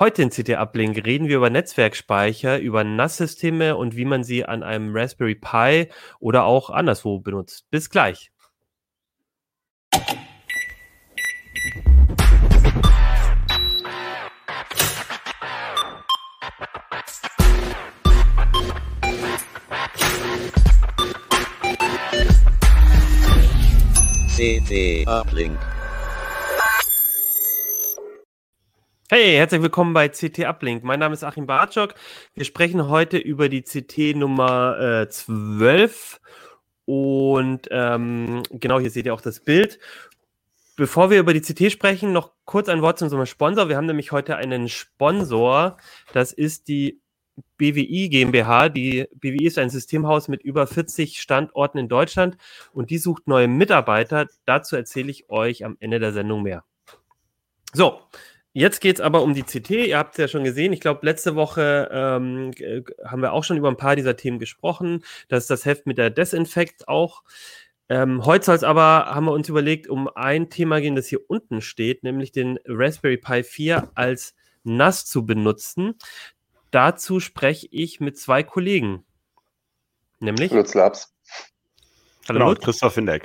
Heute in CT Uplink reden wir über Netzwerkspeicher, über NAS-Systeme und wie man sie an einem Raspberry Pi oder auch anderswo benutzt. Bis gleich. CT Uplink. Hey, herzlich willkommen bei CT Uplink. Mein Name ist Achim Bartschok. Wir sprechen heute über die CT Nummer äh, 12 und ähm, genau hier seht ihr auch das Bild. Bevor wir über die CT sprechen, noch kurz ein Wort zu unserem Sponsor. Wir haben nämlich heute einen Sponsor. Das ist die BWI GmbH. Die BWI ist ein Systemhaus mit über 40 Standorten in Deutschland und die sucht neue Mitarbeiter. Dazu erzähle ich euch am Ende der Sendung mehr. So, Jetzt geht es aber um die CT. Ihr habt es ja schon gesehen. Ich glaube, letzte Woche ähm, haben wir auch schon über ein paar dieser Themen gesprochen. Das ist das Heft mit der Desinfekt auch. Ähm, heute soll es aber, haben wir uns überlegt, um ein Thema gehen, das hier unten steht, nämlich den Raspberry Pi 4 als NAS zu benutzen. Dazu spreche ich mit zwei Kollegen. Nämlich? Lutz Labs. Hallo, genau, Christoph Hindeck.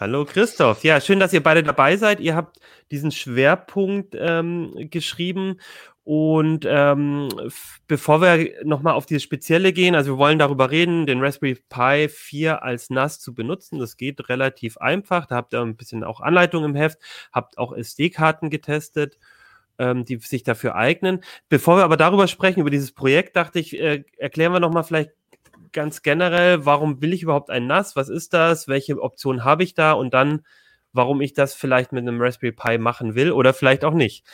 Hallo Christoph. Ja, schön, dass ihr beide dabei seid. Ihr habt diesen Schwerpunkt ähm, geschrieben. Und ähm, bevor wir nochmal auf dieses Spezielle gehen, also wir wollen darüber reden, den Raspberry Pi 4 als NAS zu benutzen. Das geht relativ einfach. Da habt ihr ein bisschen auch Anleitung im Heft, habt auch SD-Karten getestet, ähm, die sich dafür eignen. Bevor wir aber darüber sprechen, über dieses Projekt, dachte ich, äh, erklären wir nochmal vielleicht ganz generell, warum will ich überhaupt ein NAS? Was ist das? Welche Optionen habe ich da? Und dann, warum ich das vielleicht mit einem Raspberry Pi machen will oder vielleicht auch nicht.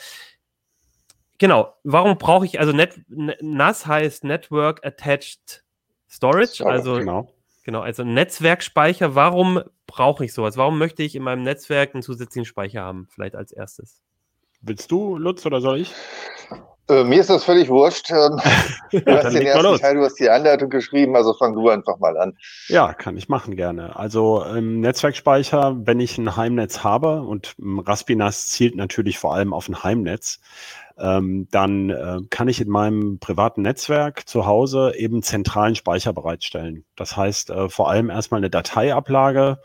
Genau, warum brauche ich, also Net, NAS heißt Network Attached Storage, also genau. genau, also Netzwerkspeicher. Warum brauche ich sowas? Warum möchte ich in meinem Netzwerk einen zusätzlichen Speicher haben? Vielleicht als erstes. Willst du, Lutz, oder soll ich? Äh, mir ist das völlig wurscht. Ähm, du hast den ersten Teil, du hast die Anleitung geschrieben, also fang du einfach mal an. Ja, kann ich machen gerne. Also im Netzwerkspeicher, wenn ich ein Heimnetz habe und Raspinas zielt natürlich vor allem auf ein Heimnetz, ähm, dann äh, kann ich in meinem privaten Netzwerk zu Hause eben zentralen Speicher bereitstellen. Das heißt äh, vor allem erstmal eine Dateiablage.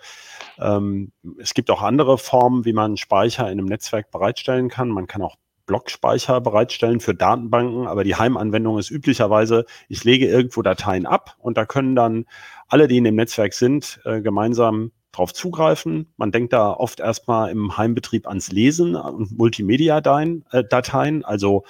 Ähm, es gibt auch andere Formen, wie man Speicher in einem Netzwerk bereitstellen kann. Man kann auch Blockspeicher bereitstellen für Datenbanken, aber die Heimanwendung ist üblicherweise, ich lege irgendwo Dateien ab und da können dann alle, die in dem Netzwerk sind, äh, gemeinsam drauf zugreifen. Man denkt da oft erstmal im Heimbetrieb ans Lesen und Multimedia-Dateien, äh, also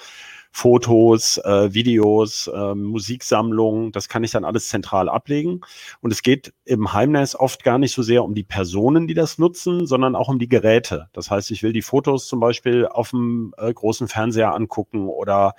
Fotos, äh, Videos, äh, Musiksammlungen, das kann ich dann alles zentral ablegen. Und es geht im Heimnetz oft gar nicht so sehr um die Personen, die das nutzen, sondern auch um die Geräte. Das heißt, ich will die Fotos zum Beispiel auf dem äh, großen Fernseher angucken oder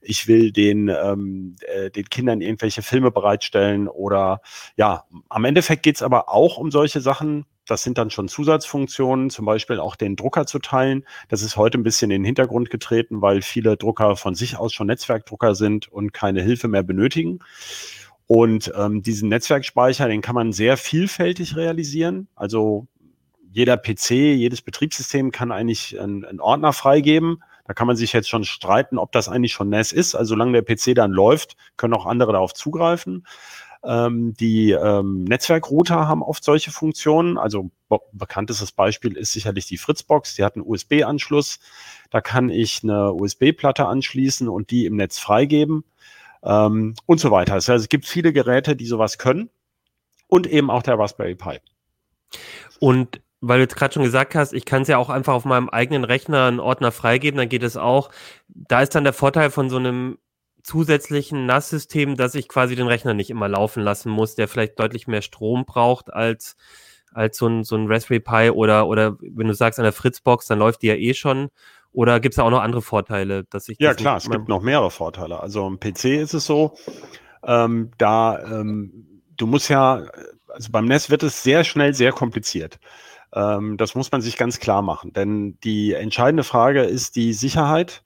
ich will den, ähm, äh, den Kindern irgendwelche Filme bereitstellen oder ja, am Endeffekt geht es aber auch um solche Sachen, das sind dann schon Zusatzfunktionen, zum Beispiel auch den Drucker zu teilen. Das ist heute ein bisschen in den Hintergrund getreten, weil viele Drucker von sich aus schon Netzwerkdrucker sind und keine Hilfe mehr benötigen. Und ähm, diesen Netzwerkspeicher, den kann man sehr vielfältig realisieren. Also jeder PC, jedes Betriebssystem kann eigentlich einen, einen Ordner freigeben. Da kann man sich jetzt schon streiten, ob das eigentlich schon NAS ist. Also solange der PC dann läuft, können auch andere darauf zugreifen. Ähm, die ähm, Netzwerkrouter haben oft solche Funktionen. Also bekanntestes Beispiel ist sicherlich die Fritzbox. Die hat einen USB-Anschluss. Da kann ich eine USB-Platte anschließen und die im Netz freigeben ähm, und so weiter. Heißt, es gibt viele Geräte, die sowas können und eben auch der Raspberry Pi. Und weil du jetzt gerade schon gesagt hast, ich kann es ja auch einfach auf meinem eigenen Rechner einen Ordner freigeben, dann geht es auch. Da ist dann der Vorteil von so einem zusätzlichen NAS-System, dass ich quasi den Rechner nicht immer laufen lassen muss, der vielleicht deutlich mehr Strom braucht als, als so ein, so ein Raspberry Pi oder, oder wenn du sagst an der Fritzbox, dann läuft die ja eh schon. Oder gibt es da auch noch andere Vorteile, dass ich. Ja, klar, es gibt noch mehrere Vorteile. Also im PC ist es so, ähm, da ähm, du musst ja, also beim NES wird es sehr schnell sehr kompliziert. Ähm, das muss man sich ganz klar machen. Denn die entscheidende Frage ist die Sicherheit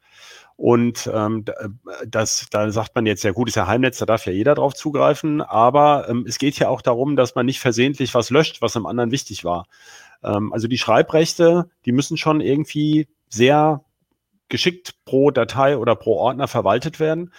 und ähm, äh, das, da sagt man jetzt, ja gut, ist ja Heimnetz, da darf ja jeder drauf zugreifen, aber ähm, es geht ja auch darum, dass man nicht versehentlich was löscht, was im anderen wichtig war. Ähm, also die Schreibrechte, die müssen schon irgendwie sehr geschickt pro Datei oder pro Ordner verwaltet werden.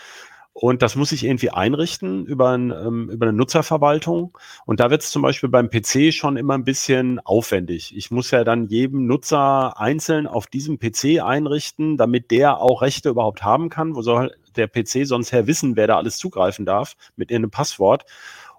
Und das muss ich irgendwie einrichten über, ein, ähm, über eine Nutzerverwaltung. Und da wird es zum Beispiel beim PC schon immer ein bisschen aufwendig. Ich muss ja dann jedem Nutzer einzeln auf diesem PC einrichten, damit der auch Rechte überhaupt haben kann. Wo soll der PC sonst her wissen, wer da alles zugreifen darf mit irgendeinem Passwort?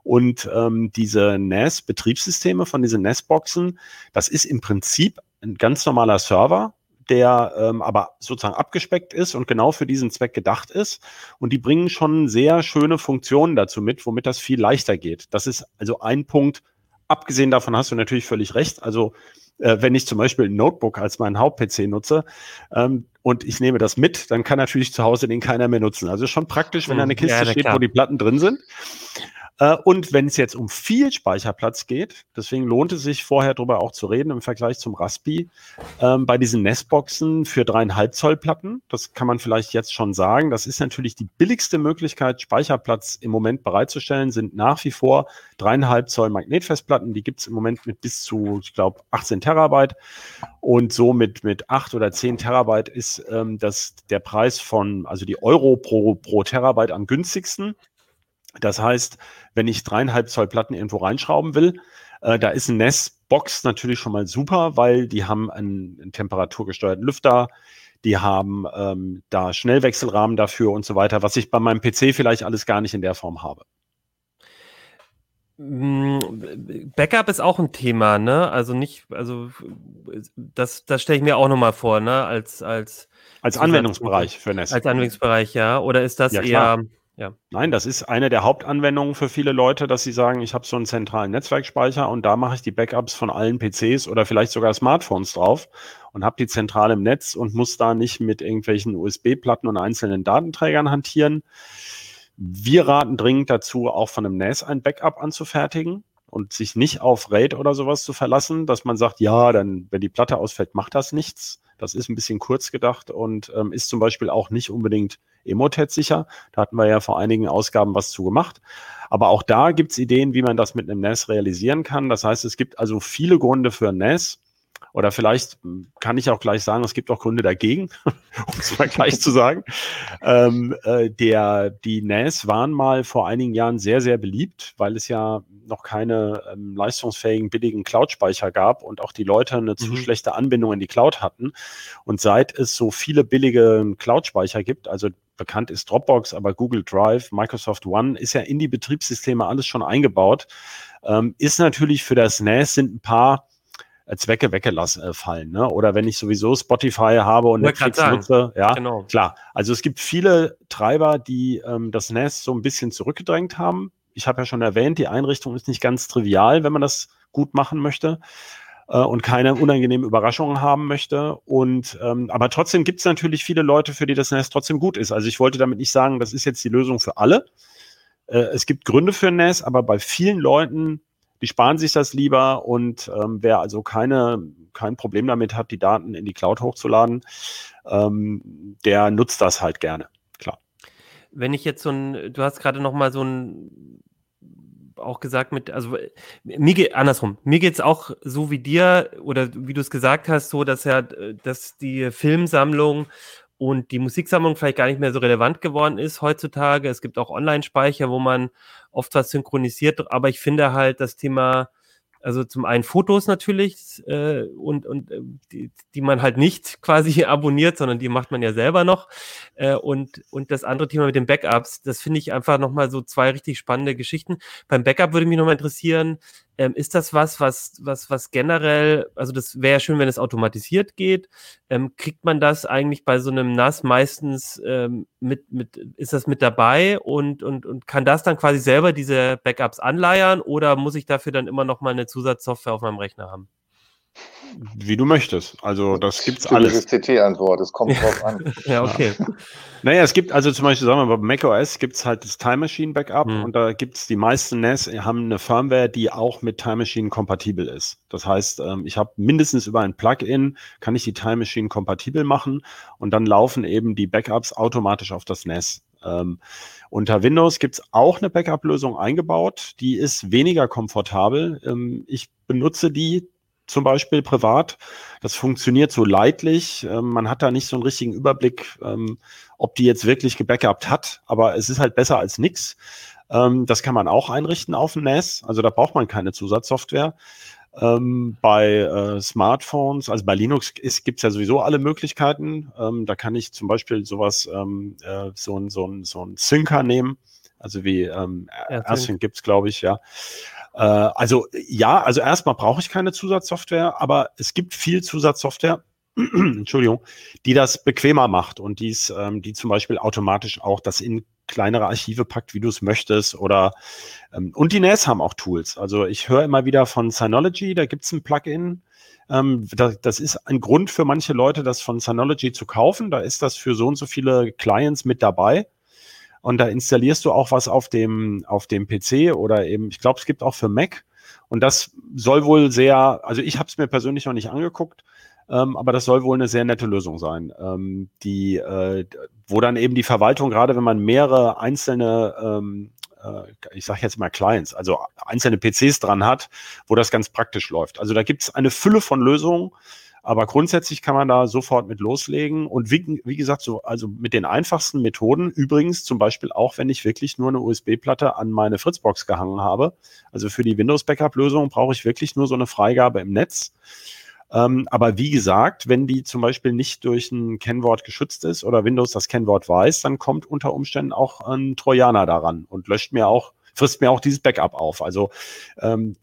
Und ähm, diese NAS-Betriebssysteme von diesen NAS-Boxen, das ist im Prinzip ein ganz normaler Server, der ähm, aber sozusagen abgespeckt ist und genau für diesen Zweck gedacht ist. Und die bringen schon sehr schöne Funktionen dazu mit, womit das viel leichter geht. Das ist also ein Punkt. Abgesehen davon hast du natürlich völlig recht. Also äh, wenn ich zum Beispiel ein Notebook als meinen Haupt-PC nutze ähm, und ich nehme das mit, dann kann natürlich zu Hause den keiner mehr nutzen. Also schon praktisch, wenn da eine hm, Kiste ja, steht, klar. wo die Platten drin sind. Äh, und wenn es jetzt um viel Speicherplatz geht, deswegen lohnt es sich vorher darüber auch zu reden im Vergleich zum Raspi, ähm, bei diesen Nestboxen für dreieinhalb Zoll Platten, das kann man vielleicht jetzt schon sagen, das ist natürlich die billigste Möglichkeit, Speicherplatz im Moment bereitzustellen, sind nach wie vor dreieinhalb Zoll Magnetfestplatten, die gibt es im Moment mit bis zu, ich glaube, 18 Terabyte und so mit, mit 8 oder 10 Terabyte ist ähm, das der Preis von, also die Euro pro, pro Terabyte am günstigsten. Das heißt, wenn ich dreieinhalb Zoll Platten irgendwo reinschrauben will, äh, da ist ein NES-Box natürlich schon mal super, weil die haben einen, einen temperaturgesteuerten Lüfter, die haben ähm, da Schnellwechselrahmen dafür und so weiter, was ich bei meinem PC vielleicht alles gar nicht in der Form habe. Mm, Backup ist auch ein Thema, ne? Also nicht, also das, das stelle ich mir auch nochmal vor, ne? Als, als, als Anwendungsbereich für NES. Als Anwendungsbereich, ja. Oder ist das ja, eher ja. Nein, das ist eine der Hauptanwendungen für viele Leute, dass sie sagen, ich habe so einen zentralen Netzwerkspeicher und da mache ich die Backups von allen PCs oder vielleicht sogar Smartphones drauf und habe die zentral im Netz und muss da nicht mit irgendwelchen USB-Platten und einzelnen Datenträgern hantieren. Wir raten dringend dazu, auch von einem NAS ein Backup anzufertigen und sich nicht auf RAID oder sowas zu verlassen, dass man sagt, ja, dann, wenn die Platte ausfällt, macht das nichts. Das ist ein bisschen kurz gedacht und ähm, ist zum Beispiel auch nicht unbedingt Emotet sicher. Da hatten wir ja vor einigen Ausgaben was zu gemacht. Aber auch da gibt es Ideen, wie man das mit einem NAS realisieren kann. Das heißt, es gibt also viele Gründe für NAS. Oder vielleicht kann ich auch gleich sagen, es gibt auch Gründe dagegen, um es mal gleich zu sagen. Ähm, äh, der, die NAS waren mal vor einigen Jahren sehr, sehr beliebt, weil es ja noch keine ähm, leistungsfähigen, billigen Cloud-Speicher gab und auch die Leute eine mhm. zu schlechte Anbindung in die Cloud hatten. Und seit es so viele billige Cloud-Speicher gibt, also bekannt ist Dropbox, aber Google Drive, Microsoft One ist ja in die Betriebssysteme alles schon eingebaut. Ähm, ist natürlich für das NAS sind ein paar Zwecke weggelassen äh, fallen. Ne? Oder wenn ich sowieso Spotify habe und Netflix nutze, ja, genau. klar. Also es gibt viele Treiber, die ähm, das NAS so ein bisschen zurückgedrängt haben. Ich habe ja schon erwähnt, die Einrichtung ist nicht ganz trivial, wenn man das gut machen möchte äh, und keine unangenehmen Überraschungen haben möchte. Und ähm, aber trotzdem gibt es natürlich viele Leute, für die das NAS trotzdem gut ist. Also ich wollte damit nicht sagen, das ist jetzt die Lösung für alle. Äh, es gibt Gründe für NAS, aber bei vielen Leuten, die sparen sich das lieber und ähm, wer also keine, kein Problem damit hat, die Daten in die Cloud hochzuladen, ähm, der nutzt das halt gerne. Klar. Wenn ich jetzt so ein, du hast gerade noch mal so ein auch gesagt mit, also mir geht andersrum, mir geht es auch so wie dir oder wie du es gesagt hast, so dass ja, dass die Filmsammlung und die Musiksammlung vielleicht gar nicht mehr so relevant geworden ist heutzutage. Es gibt auch Online-Speicher, wo man oft was synchronisiert, aber ich finde halt das Thema also zum einen Fotos natürlich äh, und, und äh, die, die man halt nicht quasi abonniert, sondern die macht man ja selber noch. Äh, und, und das andere Thema mit den Backups, das finde ich einfach nochmal so zwei richtig spannende Geschichten. Beim Backup würde mich nochmal interessieren, ähm, ist das was, was, was, was generell, also das wäre schön, wenn es automatisiert geht. Ähm, kriegt man das eigentlich bei so einem NAS meistens ähm, mit, mit, ist das mit dabei und, und, und kann das dann quasi selber diese Backups anleiern oder muss ich dafür dann immer noch mal eine Zusatzsoftware auf meinem Rechner haben? Wie du möchtest. Also das gibt's alles. CT-Antwort, es kommt drauf an. ja, okay. Naja, es gibt also zum Beispiel, sagen wir mal, bei macOS gibt es halt das Time Machine Backup hm. und da gibt es die meisten NAS haben eine Firmware, die auch mit Time Machine kompatibel ist. Das heißt, ähm, ich habe mindestens über ein Plugin kann ich die Time Machine kompatibel machen und dann laufen eben die Backups automatisch auf das NAS. Ähm, unter Windows gibt es auch eine Backup-Lösung eingebaut, die ist weniger komfortabel. Ähm, ich benutze die zum Beispiel privat. Das funktioniert so leidlich. Ähm, man hat da nicht so einen richtigen Überblick, ähm, ob die jetzt wirklich gebackupt hat, aber es ist halt besser als nix. Ähm, das kann man auch einrichten auf dem NAS. Also da braucht man keine Zusatzsoftware. Bei äh, Smartphones, also bei Linux gibt es ja sowieso alle Möglichkeiten. Da kann ich zum Beispiel sowas, äh, so ein, so ein, so ein Syncer nehmen. Also wie ähm, Ersync gibt es, glaube ich, ja. Äh, also ja, also erstmal brauche ich keine Zusatzsoftware, aber es gibt viel Zusatzsoftware, Entschuldigung, die das bequemer macht und dies, ähm, die zum Beispiel automatisch auch das in kleinere Archive packt, wie du es möchtest. Oder ähm, und die NAS haben auch Tools. Also ich höre immer wieder von Synology, da gibt es ein Plugin. Ähm, da, das ist ein Grund für manche Leute, das von Synology zu kaufen. Da ist das für so und so viele Clients mit dabei. Und da installierst du auch was auf dem, auf dem PC oder eben, ich glaube, es gibt auch für Mac. Und das soll wohl sehr, also ich habe es mir persönlich noch nicht angeguckt, ähm, aber das soll wohl eine sehr nette Lösung sein, ähm, die, äh, wo dann eben die Verwaltung, gerade wenn man mehrere einzelne, ähm, äh, ich sage jetzt mal Clients, also einzelne PCs dran hat, wo das ganz praktisch läuft. Also da gibt es eine Fülle von Lösungen, aber grundsätzlich kann man da sofort mit loslegen. Und wie, wie, gesagt, so, also mit den einfachsten Methoden, übrigens zum Beispiel auch, wenn ich wirklich nur eine USB-Platte an meine Fritzbox gehangen habe. Also für die Windows-Backup-Lösung brauche ich wirklich nur so eine Freigabe im Netz. Ähm, aber wie gesagt, wenn die zum Beispiel nicht durch ein Kennwort geschützt ist oder Windows das Kennwort weiß, dann kommt unter Umständen auch ein Trojaner daran und löscht mir auch, frisst mir auch dieses Backup auf. Also ähm,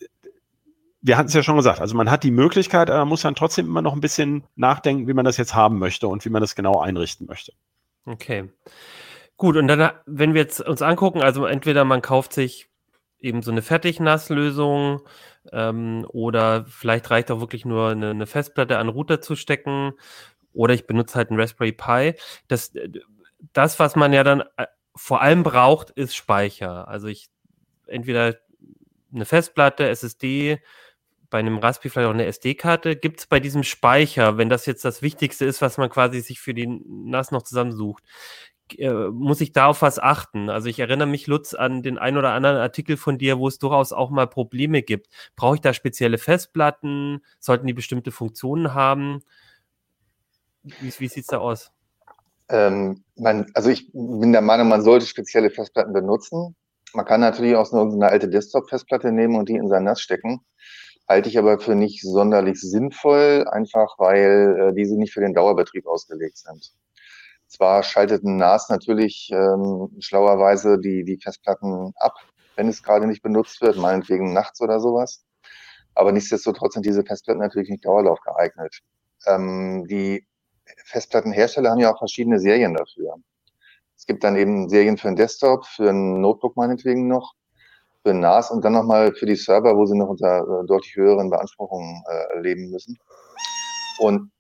wir hatten es ja schon gesagt, also man hat die Möglichkeit, aber man muss dann trotzdem immer noch ein bisschen nachdenken, wie man das jetzt haben möchte und wie man das genau einrichten möchte. Okay. Gut, und dann, wenn wir jetzt uns angucken, also entweder man kauft sich eben so eine Fertig-Nass-Lösung ähm, oder vielleicht reicht auch wirklich nur eine, eine Festplatte an Router zu stecken oder ich benutze halt einen Raspberry Pi. Das, das was man ja dann äh, vor allem braucht, ist Speicher. Also ich entweder eine Festplatte, SSD, bei einem Raspberry vielleicht auch eine SD-Karte. Gibt es bei diesem Speicher, wenn das jetzt das Wichtigste ist, was man quasi sich für den NAS noch zusammensucht, äh, muss ich da auf was achten? Also ich erinnere mich, Lutz, an den ein oder anderen Artikel von dir, wo es durchaus auch mal Probleme gibt. Brauche ich da spezielle Festplatten? Sollten die bestimmte Funktionen haben? Wie, wie sieht es da aus? Ähm, man, also ich bin der Meinung, man sollte spezielle Festplatten benutzen. Man kann natürlich auch so eine alte Desktop-Festplatte nehmen und die in sein NAS stecken. Halte ich aber für nicht sonderlich sinnvoll, einfach weil äh, diese nicht für den Dauerbetrieb ausgelegt sind. Zwar schaltet ein NAS natürlich ähm, schlauerweise die, die Festplatten ab, wenn es gerade nicht benutzt wird, meinetwegen nachts oder sowas. Aber nichtsdestotrotz sind diese Festplatten natürlich nicht Dauerlauf geeignet. Ähm, die Festplattenhersteller haben ja auch verschiedene Serien dafür. Es gibt dann eben Serien für einen Desktop, für ein Notebook meinetwegen noch, für NAS und dann nochmal für die Server, wo sie noch unter äh, deutlich höheren Beanspruchungen äh, leben müssen. Und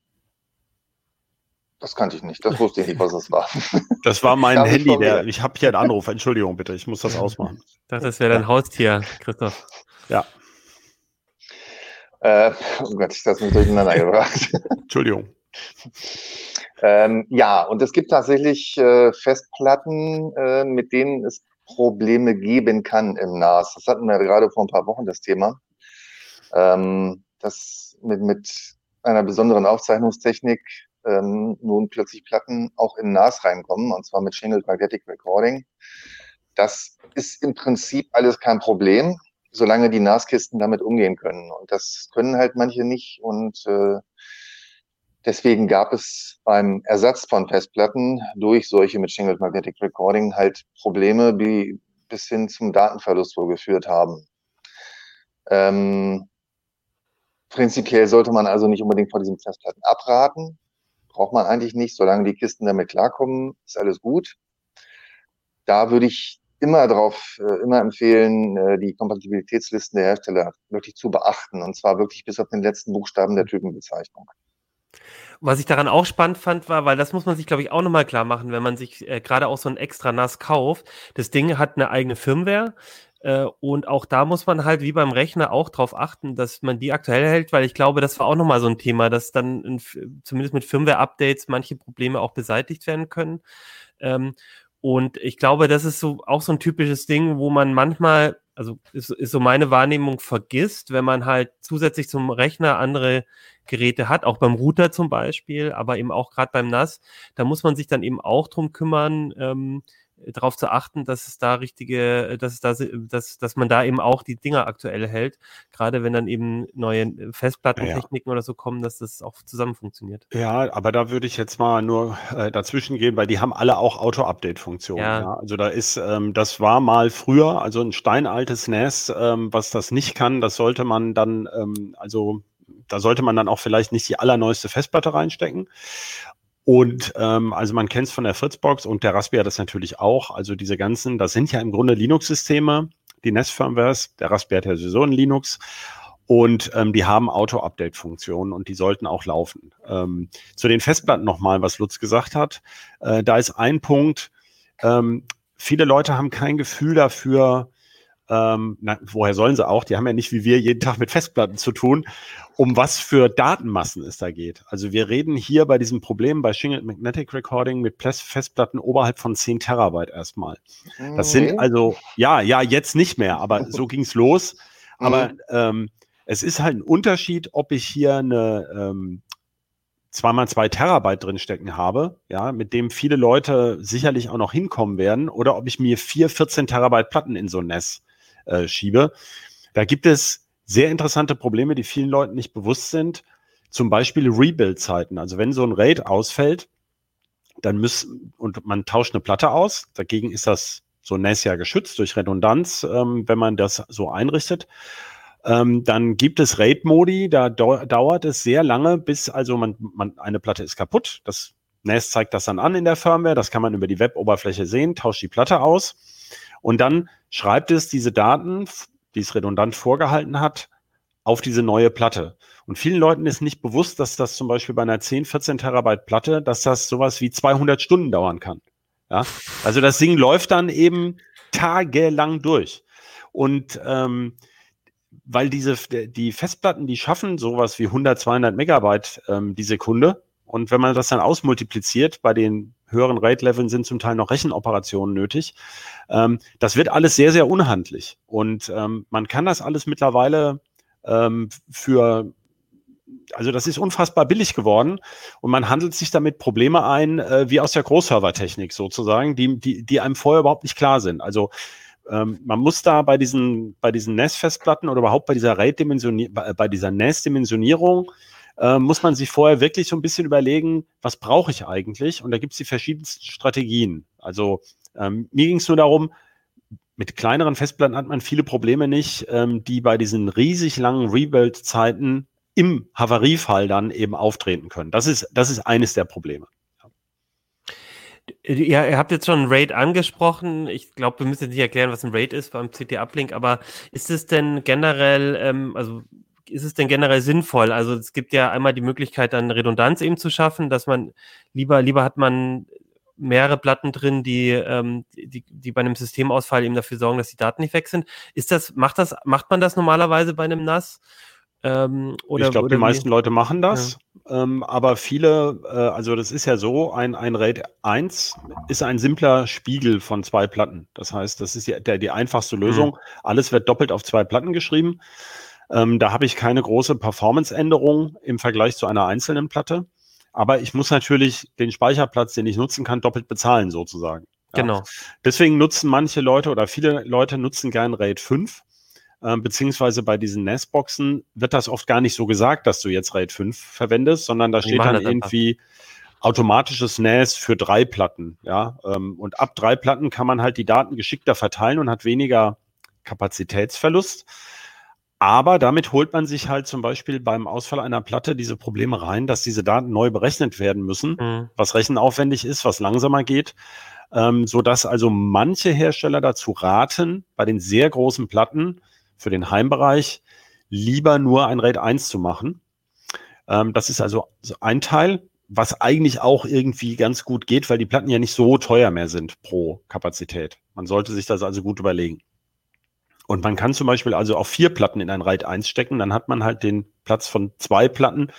das kannte ich nicht. Das wusste ich nicht, was das war. Das war mein Handy. Der, ich habe hier einen Anruf. Entschuldigung bitte. Ich muss das ausmachen. Ich dachte, das wäre dein Haustier, Christoph. Ja. Äh, oh Gott, ich das mich durcheinander gebracht. Entschuldigung. Ähm, ja, und es gibt tatsächlich äh, Festplatten, äh, mit denen es Probleme geben kann im NAS. Das hatten wir gerade vor ein paar Wochen das Thema. Ähm, das mit, mit einer besonderen Aufzeichnungstechnik ähm, nun plötzlich Platten auch in NAS reinkommen, und zwar mit Shingled Magnetic Recording. Das ist im Prinzip alles kein Problem, solange die NAS-Kisten damit umgehen können. Und das können halt manche nicht. Und äh, deswegen gab es beim Ersatz von Festplatten durch solche mit Shingled Magnetic Recording halt Probleme, die bis hin zum Datenverlust wohl geführt haben. Ähm, prinzipiell sollte man also nicht unbedingt von diesen Festplatten abraten braucht man eigentlich nicht. Solange die Kisten damit klarkommen, ist alles gut. Da würde ich immer darauf, äh, immer empfehlen, äh, die Kompatibilitätslisten der Hersteller wirklich zu beachten. Und zwar wirklich bis auf den letzten Buchstaben der Typenbezeichnung. Was ich daran auch spannend fand, war, weil das muss man sich, glaube ich, auch nochmal klar machen, wenn man sich äh, gerade auch so ein extra NAS kauft. Das Ding hat eine eigene Firmware. Äh, und auch da muss man halt wie beim Rechner auch darauf achten, dass man die aktuell hält, weil ich glaube, das war auch nochmal so ein Thema, dass dann in, zumindest mit Firmware-Updates manche Probleme auch beseitigt werden können. Ähm, und ich glaube, das ist so auch so ein typisches Ding, wo man manchmal also ist, ist so meine Wahrnehmung, vergisst, wenn man halt zusätzlich zum Rechner andere Geräte hat, auch beim Router zum Beispiel, aber eben auch gerade beim NAS, da muss man sich dann eben auch drum kümmern, ähm, darauf zu achten, dass es da richtige, dass es da, dass, dass man da eben auch die Dinger aktuell hält. Gerade wenn dann eben neue Festplattentechniken ja. oder so kommen, dass das auch zusammen funktioniert. Ja, aber da würde ich jetzt mal nur äh, dazwischen gehen, weil die haben alle auch Auto-Update-Funktionen. Ja. ja. Also da ist, ähm, das war mal früher, also ein steinaltes NAS, ähm, was das nicht kann, das sollte man dann, ähm, also da sollte man dann auch vielleicht nicht die allerneueste Festplatte reinstecken. Und ähm, also man kennt es von der Fritzbox und der Raspberry hat das natürlich auch. Also diese ganzen, das sind ja im Grunde Linux-Systeme, die Nest-Firmwares. Der Raspberry hat ja sowieso ein Linux. Und ähm, die haben Auto-Update-Funktionen und die sollten auch laufen. Ähm, zu den Festplatten nochmal, was Lutz gesagt hat. Äh, da ist ein Punkt, ähm, viele Leute haben kein Gefühl dafür, ähm, na, woher sollen sie auch? Die haben ja nicht wie wir jeden Tag mit Festplatten zu tun, um was für Datenmassen es da geht. Also wir reden hier bei diesem Problem bei Shingled Magnetic Recording mit Festplatten oberhalb von 10 Terabyte erstmal. Das sind also, ja, ja, jetzt nicht mehr, aber so ging's los. Aber mhm. ähm, es ist halt ein Unterschied, ob ich hier eine ähm, zweimal zwei Terabyte drinstecken habe, ja, mit dem viele Leute sicherlich auch noch hinkommen werden, oder ob ich mir vier 14 Terabyte Platten in so ein NES äh, schiebe. Da gibt es sehr interessante Probleme, die vielen Leuten nicht bewusst sind. Zum Beispiel Rebuild-Zeiten. Also wenn so ein RAID ausfällt, dann müssen, und man tauscht eine Platte aus, dagegen ist das so NAS ja geschützt durch Redundanz, ähm, wenn man das so einrichtet. Ähm, dann gibt es RAID-Modi, da dauert es sehr lange, bis also man, man, eine Platte ist kaputt. Das NAS zeigt das dann an in der Firmware, das kann man über die Web-Oberfläche sehen, tauscht die Platte aus und dann schreibt es diese Daten, die es redundant vorgehalten hat, auf diese neue Platte. Und vielen Leuten ist nicht bewusst, dass das zum Beispiel bei einer 10, 14 Terabyte Platte, dass das sowas wie 200 Stunden dauern kann. Ja, also das Ding läuft dann eben tagelang durch. Und ähm, weil diese die Festplatten, die schaffen sowas wie 100, 200 Megabyte ähm, die Sekunde. Und wenn man das dann ausmultipliziert bei den höheren Rate-Leveln sind zum Teil noch Rechenoperationen nötig. Ähm, das wird alles sehr, sehr unhandlich. Und ähm, man kann das alles mittlerweile ähm, für also das ist unfassbar billig geworden und man handelt sich damit Probleme ein, äh, wie aus der Großservertechnik sozusagen, die, die, die einem vorher überhaupt nicht klar sind. Also ähm, man muss da bei diesen, bei diesen NAS-Festplatten oder überhaupt bei dieser RAID-Dimensionierung, bei, bei dieser NAS-Dimensionierung äh, muss man sich vorher wirklich so ein bisschen überlegen, was brauche ich eigentlich? Und da gibt es die verschiedensten Strategien. Also ähm, mir ging es nur darum, mit kleineren Festplatten hat man viele Probleme nicht, ähm, die bei diesen riesig langen Rebuild-Zeiten im Havariefall dann eben auftreten können. Das ist, das ist eines der Probleme. Ja, ihr habt jetzt schon RAID angesprochen. Ich glaube, wir müssen jetzt nicht erklären, was ein RAID ist beim CT-Uplink, aber ist es denn generell, ähm, also ist es denn generell sinnvoll? Also es gibt ja einmal die Möglichkeit, dann Redundanz eben zu schaffen, dass man lieber, lieber hat man mehrere Platten drin, die, ähm, die, die bei einem Systemausfall eben dafür sorgen, dass die Daten nicht weg sind. Ist das, macht das, macht man das normalerweise bei einem NAS? Ähm, oder, ich glaube, die meisten Leute machen das, ja. ähm, aber viele, äh, also das ist ja so, ein, ein RAID 1 ist ein simpler Spiegel von zwei Platten. Das heißt, das ist die, der, die einfachste Lösung. Mhm. Alles wird doppelt auf zwei Platten geschrieben. Ähm, da habe ich keine große Performance-Änderung im Vergleich zu einer einzelnen Platte. Aber ich muss natürlich den Speicherplatz, den ich nutzen kann, doppelt bezahlen sozusagen. Ja. Genau. Deswegen nutzen manche Leute oder viele Leute nutzen gern RAID 5. Ähm, beziehungsweise bei diesen NAS-Boxen wird das oft gar nicht so gesagt, dass du jetzt RAID 5 verwendest, sondern da steht dann irgendwie automatisches NAS für drei Platten. Ja, ähm, und ab drei Platten kann man halt die Daten geschickter verteilen und hat weniger Kapazitätsverlust. Aber damit holt man sich halt zum Beispiel beim Ausfall einer Platte diese Probleme rein, dass diese Daten neu berechnet werden müssen, mhm. was rechenaufwendig ist, was langsamer geht, ähm, so dass also manche Hersteller dazu raten, bei den sehr großen Platten für den Heimbereich lieber nur ein RAID 1 zu machen. Ähm, das ist also ein Teil, was eigentlich auch irgendwie ganz gut geht, weil die Platten ja nicht so teuer mehr sind pro Kapazität. Man sollte sich das also gut überlegen. Und man kann zum Beispiel also auch vier Platten in ein RAID 1 stecken, dann hat man halt den Platz von zwei Platten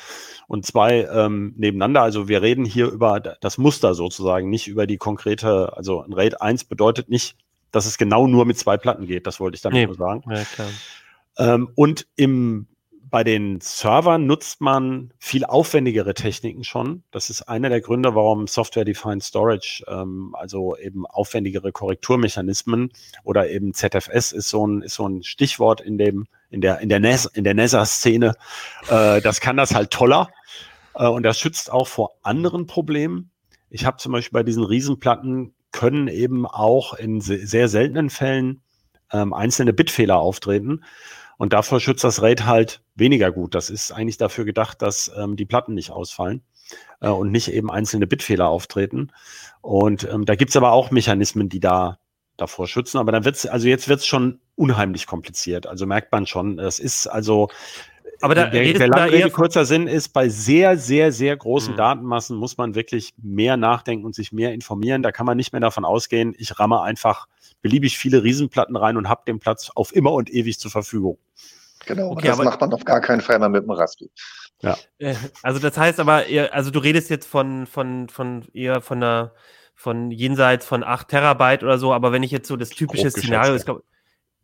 und zwei ähm, nebeneinander. Also wir reden hier über das Muster sozusagen, nicht über die konkrete, also ein RAID 1 bedeutet nicht, dass es genau nur mit zwei Platten geht. Das wollte ich damit nee. nur sagen. Ja, ähm, und im bei den Servern nutzt man viel aufwendigere Techniken schon. Das ist einer der Gründe, warum Software-Defined Storage, ähm, also eben aufwendigere Korrekturmechanismen oder eben ZFS ist so ein, ist so ein Stichwort in dem, in der, in der NES, in der NESA-Szene. Äh, das kann das halt toller. Äh, und das schützt auch vor anderen Problemen. Ich habe zum Beispiel bei diesen Riesenplatten können eben auch in sehr seltenen Fällen ähm, einzelne Bitfehler auftreten. Und davor schützt das RAID halt weniger gut. Das ist eigentlich dafür gedacht, dass ähm, die Platten nicht ausfallen äh, und nicht eben einzelne Bitfehler auftreten. Und ähm, da gibt's aber auch Mechanismen, die da davor schützen. Aber dann wird's, also jetzt wird's schon unheimlich kompliziert. Also merkt man schon, es ist also aber da der, der lange Rede, kurzer Sinn ist, bei sehr, sehr, sehr großen mhm. Datenmassen muss man wirklich mehr nachdenken und sich mehr informieren. Da kann man nicht mehr davon ausgehen, ich ramme einfach beliebig viele Riesenplatten rein und habe den Platz auf immer und ewig zur Verfügung. Genau, okay, das macht man auf gar keinen Fall mehr mit dem Raspi. Ja. Äh, also das heißt aber, also du redest jetzt von, von, von eher von einer, von jenseits von 8 Terabyte oder so, aber wenn ich jetzt so das typische Szenario ist, glaub,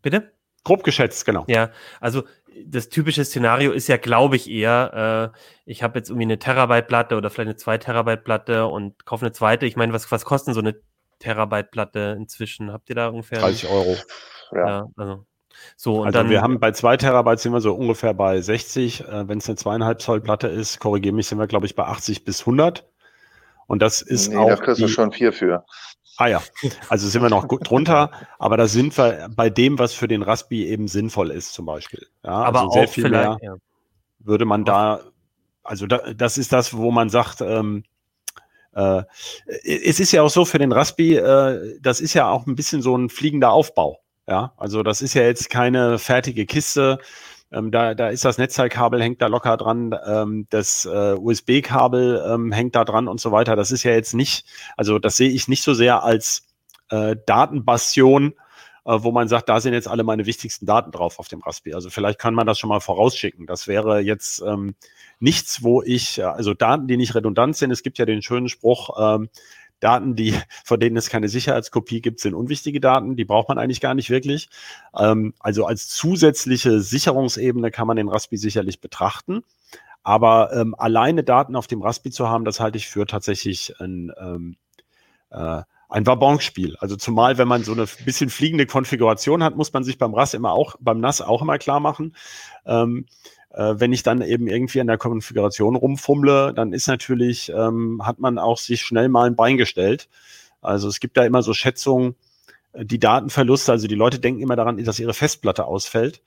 bitte? Grob geschätzt, genau. Ja, also das typische Szenario ist ja, glaube ich, eher, äh, ich habe jetzt irgendwie eine Terabyte-Platte oder vielleicht eine 2 Terabyte-Platte und kaufe eine zweite. Ich meine, was, was kostet so eine Terabyte-Platte inzwischen? Habt ihr da ungefähr? 30 Euro. Ja, ja also. So, und also dann, wir haben bei 2 Terabyte sind wir so ungefähr bei 60. Äh, Wenn es eine zweieinhalb Zoll Platte ist, korrigiere mich, sind wir, glaube ich, bei 80 bis 100. Und das ist nee, auch. Da kriegst du schon vier für. Ah ja, also sind wir noch gut drunter, aber da sind wir bei dem, was für den Raspi eben sinnvoll ist, zum Beispiel. Ja, aber also sehr viel mehr ja. würde man da, also da, das ist das, wo man sagt, ähm, äh, es ist ja auch so für den Raspi, äh, das ist ja auch ein bisschen so ein fliegender Aufbau. Ja, also das ist ja jetzt keine fertige Kiste. Ähm, da, da ist das Netzteilkabel hängt da locker dran, ähm, das äh, USB-Kabel ähm, hängt da dran und so weiter. Das ist ja jetzt nicht, also das sehe ich nicht so sehr als äh, Datenbastion, äh, wo man sagt, da sind jetzt alle meine wichtigsten Daten drauf auf dem Raspi. Also vielleicht kann man das schon mal vorausschicken. Das wäre jetzt ähm, nichts, wo ich, also Daten, die nicht redundant sind. Es gibt ja den schönen Spruch, ähm, Daten, die, von denen es keine Sicherheitskopie gibt, sind unwichtige Daten. Die braucht man eigentlich gar nicht wirklich. Ähm, also als zusätzliche Sicherungsebene kann man den Raspi sicherlich betrachten. Aber ähm, alleine Daten auf dem Raspi zu haben, das halte ich für tatsächlich ein, ähm, äh, ein Wabonspiel. Also zumal, wenn man so eine bisschen fliegende Konfiguration hat, muss man sich beim RAS immer auch, beim NAS auch immer klar machen. Ähm, äh, wenn ich dann eben irgendwie an der Konfiguration rumfummle, dann ist natürlich, ähm, hat man auch sich schnell mal ein Bein gestellt. Also es gibt da immer so Schätzungen, äh, die Datenverluste, also die Leute denken immer daran, dass ihre Festplatte ausfällt.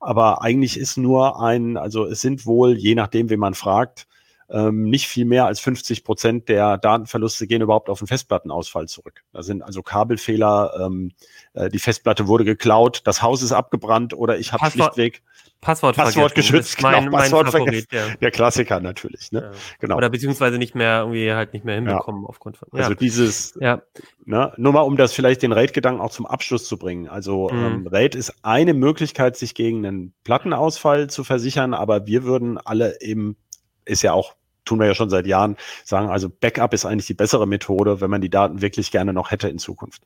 Aber eigentlich ist nur ein, also es sind wohl, je nachdem, wen man fragt, ähm, nicht viel mehr als 50 Prozent der Datenverluste gehen überhaupt auf den Festplattenausfall zurück. Da sind also Kabelfehler, ähm, äh, die Festplatte wurde geklaut, das Haus ist abgebrannt oder ich habe schlichtweg Passwort, Passwort geschützt, mein, genau, Passwort mein Favorit, ja. Der Klassiker natürlich, ne? Ja. Genau. Oder beziehungsweise nicht mehr irgendwie halt nicht mehr hinbekommen ja. aufgrund von. Ja. Also dieses, ja. ne, nur mal um das vielleicht den RAID-Gedanken auch zum Abschluss zu bringen. Also mhm. ähm, RAID ist eine Möglichkeit, sich gegen einen Plattenausfall zu versichern, aber wir würden alle eben, ist ja auch tun wir ja schon seit Jahren, sagen, also Backup ist eigentlich die bessere Methode, wenn man die Daten wirklich gerne noch hätte in Zukunft.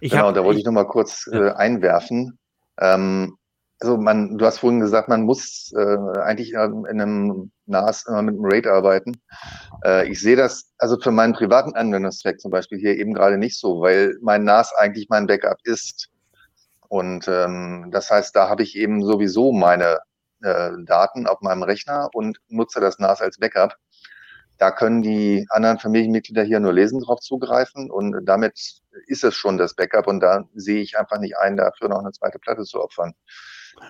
Ich genau, hab, da wollte ich, ich noch mal kurz äh, einwerfen. Ähm, also man, du hast vorhin gesagt, man muss äh, eigentlich in einem NAS immer mit einem RAID arbeiten. Äh, ich sehe das also für meinen privaten Anwendungszweck zum Beispiel hier eben gerade nicht so, weil mein NAS eigentlich mein Backup ist. Und ähm, das heißt, da habe ich eben sowieso meine äh, Daten auf meinem Rechner und nutze das NAS als Backup. Da können die anderen Familienmitglieder hier nur lesen drauf zugreifen und damit ist es schon das Backup und da sehe ich einfach nicht ein, dafür noch eine zweite Platte zu opfern.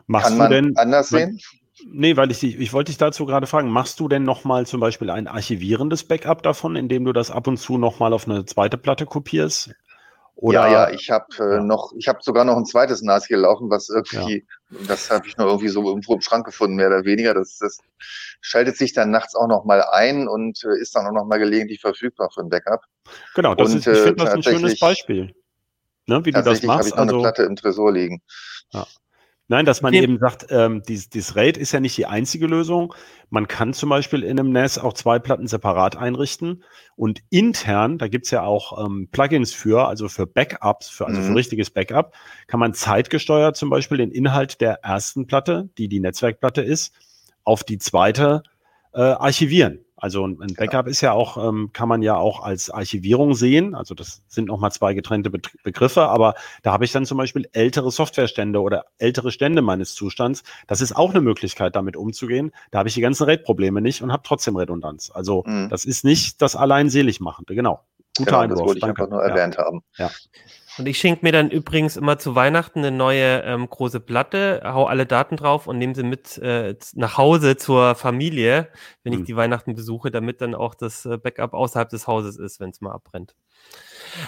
Machst Kann man du denn anders sehen? Nee, weil ich, ich wollte dich dazu gerade fragen, machst du denn nochmal zum Beispiel ein archivierendes Backup davon, indem du das ab und zu nochmal auf eine zweite Platte kopierst? Oder, ja, ja, ich habe äh, ja. noch, ich habe sogar noch ein zweites NAS hier laufen, was irgendwie, ja. das habe ich nur irgendwie so irgendwo im Schrank gefunden, mehr oder weniger. Das, das schaltet sich dann nachts auch noch mal ein und äh, ist dann auch noch mal gelegentlich verfügbar für ein Backup. Genau, das und, ist, ich finde das ein schönes Beispiel, ne, wie du das machst. habe ich noch also, eine Platte im Tresor liegen. Ja. Nein, dass man eben sagt, ähm, dieses, dieses RAID ist ja nicht die einzige Lösung. Man kann zum Beispiel in einem NAS auch zwei Platten separat einrichten und intern, da gibt's ja auch ähm, Plugins für, also für Backups, für, also mhm. für richtiges Backup, kann man zeitgesteuert zum Beispiel den Inhalt der ersten Platte, die die Netzwerkplatte ist, auf die zweite äh, archivieren. Also ein Backup ist ja auch, ähm, kann man ja auch als Archivierung sehen. Also das sind nochmal zwei getrennte Be Begriffe, aber da habe ich dann zum Beispiel ältere Softwarestände oder ältere Stände meines Zustands. Das ist auch eine Möglichkeit, damit umzugehen. Da habe ich die ganzen RAID-Probleme nicht und habe trotzdem Redundanz. Also mhm. das ist nicht das allein selig machende. Genau. Guter genau, Einwurf. Das wollte ich Danke. einfach nur erwähnt ja. haben. Ja. Und ich schenke mir dann übrigens immer zu Weihnachten eine neue ähm, große Platte, hau alle Daten drauf und nehme sie mit äh, nach Hause zur Familie, wenn hm. ich die Weihnachten besuche, damit dann auch das äh, Backup außerhalb des Hauses ist, wenn es mal abbrennt.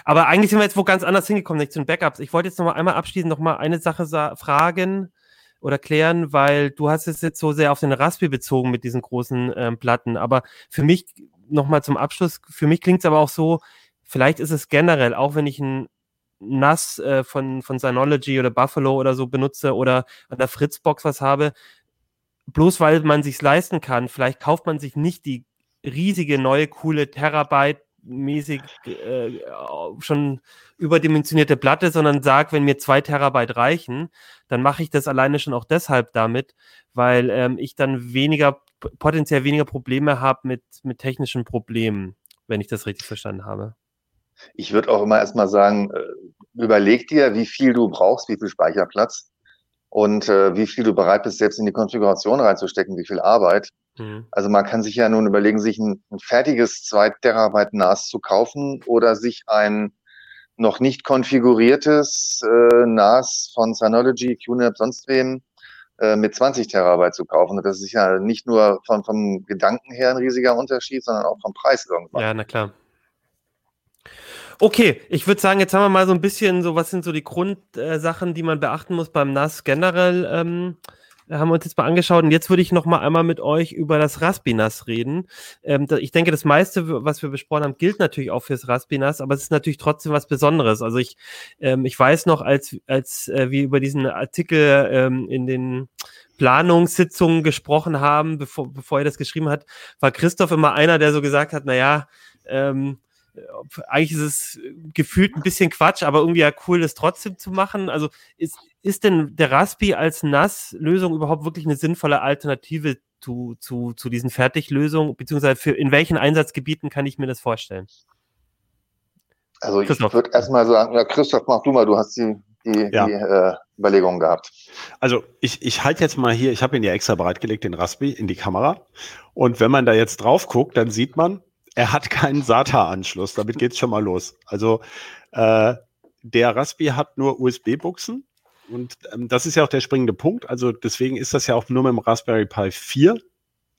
Aber eigentlich sind wir jetzt wo ganz anders hingekommen, nicht zu den Backups. Ich wollte jetzt noch mal einmal abschließend noch mal eine Sache fragen oder klären, weil du hast es jetzt so sehr auf den Raspberry bezogen mit diesen großen ähm, Platten. Aber für mich noch mal zum Abschluss, für mich klingt es aber auch so, vielleicht ist es generell, auch wenn ich ein NAS äh, von, von Synology oder Buffalo oder so benutze oder an der Fritzbox was habe, bloß weil man sich's leisten kann, vielleicht kauft man sich nicht die riesige neue coole Terabyte mäßig äh, schon überdimensionierte Platte, sondern sagt, wenn mir zwei Terabyte reichen, dann mache ich das alleine schon auch deshalb damit, weil ähm, ich dann weniger, potenziell weniger Probleme habe mit, mit technischen Problemen, wenn ich das richtig verstanden habe. Ich würde auch immer erstmal sagen, äh, überleg dir, wie viel du brauchst, wie viel Speicherplatz und äh, wie viel du bereit bist, selbst in die Konfiguration reinzustecken, wie viel Arbeit. Mhm. Also man kann sich ja nun überlegen, sich ein, ein fertiges 2 Terabyte NAS zu kaufen oder sich ein noch nicht konfiguriertes äh, NAS von Synology, QNAP, sonst wem äh, mit 20 Terabyte zu kaufen. Und das ist ja nicht nur von, vom Gedanken her ein riesiger Unterschied, sondern auch vom Preis irgendwann. Ja, na klar. Okay, ich würde sagen, jetzt haben wir mal so ein bisschen so, was sind so die Grundsachen, äh, die man beachten muss beim NAS generell, ähm, haben wir uns jetzt mal angeschaut und jetzt würde ich noch mal einmal mit euch über das Raspinas reden. Ähm, da, ich denke, das meiste, was wir besprochen haben, gilt natürlich auch fürs Raspinas, aber es ist natürlich trotzdem was Besonderes. Also ich, ähm, ich weiß noch, als, als äh, wir über diesen Artikel ähm, in den Planungssitzungen gesprochen haben, bevor, bevor er das geschrieben hat, war Christoph immer einer, der so gesagt hat, na ja, ähm, eigentlich ist es gefühlt ein bisschen Quatsch, aber irgendwie ja cool, das trotzdem zu machen. Also ist, ist denn der Raspi als NAS-Lösung überhaupt wirklich eine sinnvolle Alternative zu, zu, zu diesen Fertiglösungen, beziehungsweise für, in welchen Einsatzgebieten kann ich mir das vorstellen? Also ich würde erstmal sagen, ja, Christoph, mach du mal, du hast die, die, ja. die äh, Überlegungen gehabt. Also ich, ich halte jetzt mal hier, ich habe ihn ja extra bereitgelegt, den Raspi, in die Kamera. Und wenn man da jetzt drauf guckt, dann sieht man, er hat keinen SATA-Anschluss. Damit geht es schon mal los. Also äh, der Raspi hat nur USB-Buchsen. Und ähm, das ist ja auch der springende Punkt. Also deswegen ist das ja auch nur mit dem Raspberry Pi 4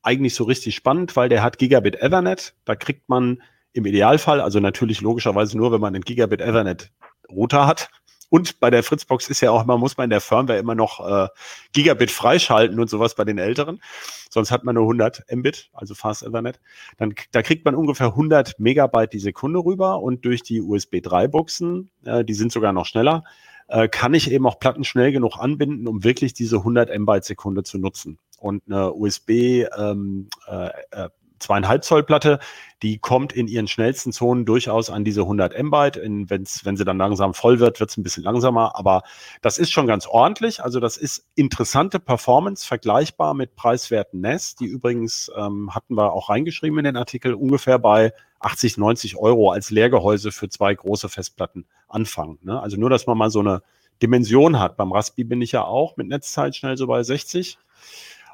eigentlich so richtig spannend, weil der hat Gigabit Ethernet. Da kriegt man im Idealfall, also natürlich logischerweise nur, wenn man einen Gigabit Ethernet Router hat, und bei der Fritzbox ist ja auch immer, muss man in der Firmware immer noch äh, Gigabit freischalten und sowas bei den älteren. Sonst hat man nur 100 Mbit, also Fast Ethernet. Dann, da kriegt man ungefähr 100 Megabyte die Sekunde rüber und durch die USB 3 Buchsen, äh, die sind sogar noch schneller, äh, kann ich eben auch Platten schnell genug anbinden, um wirklich diese 100 Mbit Sekunde zu nutzen. Und eine USB ähm, äh, äh zweieinhalb Zoll Platte, die kommt in ihren schnellsten Zonen durchaus an diese 100 Mbit. In, wenn sie dann langsam voll wird, wird es ein bisschen langsamer, aber das ist schon ganz ordentlich. Also das ist interessante Performance, vergleichbar mit preiswerten NES, die übrigens, ähm, hatten wir auch reingeschrieben in den Artikel, ungefähr bei 80, 90 Euro als Leergehäuse für zwei große Festplatten anfangen. Ne? Also nur, dass man mal so eine Dimension hat. Beim Raspi bin ich ja auch mit Netzzeit schnell so bei 60.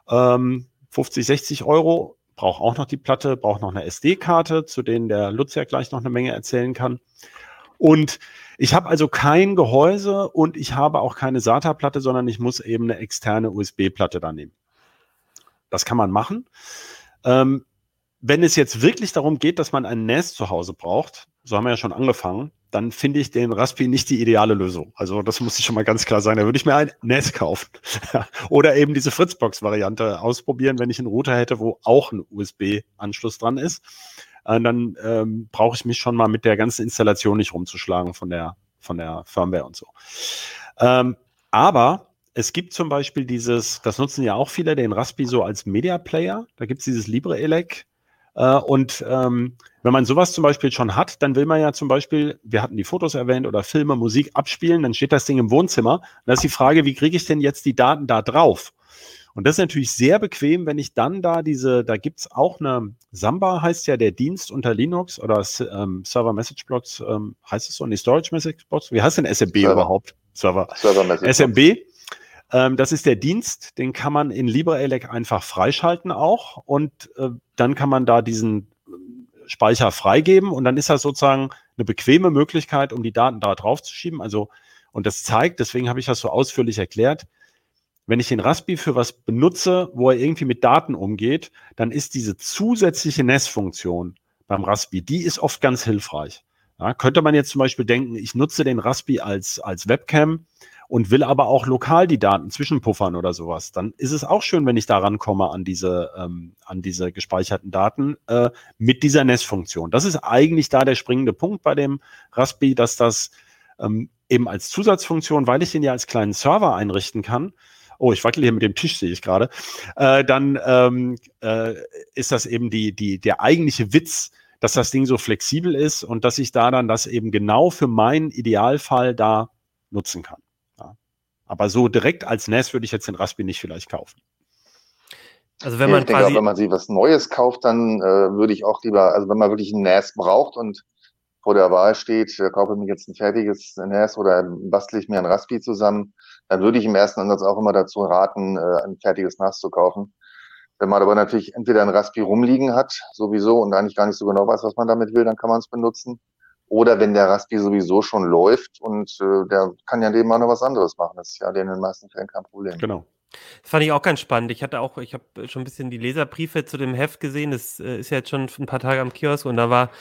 Ähm, 50, 60 Euro brauche auch noch die Platte, brauche noch eine SD-Karte, zu denen der Lutz ja gleich noch eine Menge erzählen kann. Und ich habe also kein Gehäuse und ich habe auch keine SATA-Platte, sondern ich muss eben eine externe USB-Platte da nehmen. Das kann man machen. Ähm, wenn es jetzt wirklich darum geht, dass man ein NAS zu Hause braucht, so haben wir ja schon angefangen, dann finde ich den Raspi nicht die ideale Lösung. Also das muss ich schon mal ganz klar sagen. Da würde ich mir ein NAS kaufen. Oder eben diese Fritzbox-Variante ausprobieren, wenn ich einen Router hätte, wo auch ein USB-Anschluss dran ist. Äh, dann ähm, brauche ich mich schon mal mit der ganzen Installation nicht rumzuschlagen von der, von der Firmware und so. Ähm, aber es gibt zum Beispiel dieses, das nutzen ja auch viele, den Raspi so als Media Player. Da gibt es dieses LibreElec. Äh, und ähm, wenn man sowas zum Beispiel schon hat, dann will man ja zum Beispiel, wir hatten die Fotos erwähnt oder Filme, Musik abspielen, dann steht das Ding im Wohnzimmer. Und da ist die Frage, wie kriege ich denn jetzt die Daten da drauf? Und das ist natürlich sehr bequem, wenn ich dann da diese, da gibt's auch eine, Samba heißt ja der Dienst unter Linux oder ähm, Server Message Blocks, ähm, heißt es so, nee, Storage Message Blocks, wie heißt denn SMB Server. überhaupt? Server. Server Message SMB. Ähm, das ist der Dienst, den kann man in LibreELEC einfach freischalten auch und äh, dann kann man da diesen äh, Speicher freigeben und dann ist das sozusagen eine bequeme Möglichkeit, um die Daten da drauf zu schieben. Also, und das zeigt, deswegen habe ich das so ausführlich erklärt, wenn ich den Raspi für was benutze, wo er irgendwie mit Daten umgeht, dann ist diese zusätzliche NES-Funktion beim Raspi, die ist oft ganz hilfreich. Ja, könnte man jetzt zum Beispiel denken, ich nutze den Raspi als, als Webcam und will aber auch lokal die Daten zwischenpuffern oder sowas, dann ist es auch schön, wenn ich da rankomme an diese, ähm, an diese gespeicherten Daten äh, mit dieser NES-Funktion. Das ist eigentlich da der springende Punkt bei dem Raspi, dass das ähm, eben als Zusatzfunktion, weil ich den ja als kleinen Server einrichten kann, oh, ich wackel hier mit dem Tisch, sehe ich gerade, äh, dann ähm, äh, ist das eben die, die, der eigentliche Witz, dass das Ding so flexibel ist und dass ich da dann das eben genau für meinen Idealfall da nutzen kann. Aber so direkt als NAS würde ich jetzt den Raspi nicht vielleicht kaufen. Also wenn man ich denke, auch, wenn man sich was Neues kauft, dann äh, würde ich auch lieber, also wenn man wirklich ein NAS braucht und vor der Wahl steht, äh, kaufe ich mir jetzt ein fertiges NAS oder bastle ich mir ein Raspi zusammen, dann würde ich im ersten Ansatz auch immer dazu raten, äh, ein fertiges NAS zu kaufen. Wenn man aber natürlich entweder ein Raspi rumliegen hat, sowieso, und eigentlich gar nicht so genau weiß, was man damit will, dann kann man es benutzen. Oder wenn der Raspi sowieso schon läuft und äh, der kann ja dem auch noch was anderes machen. Das ist ja in den meisten Fällen kein Problem. Genau. Das fand ich auch ganz spannend. Ich hatte auch, ich habe schon ein bisschen die Leserbriefe zu dem Heft gesehen. Das äh, ist ja jetzt schon ein paar Tage am Kiosk und da war,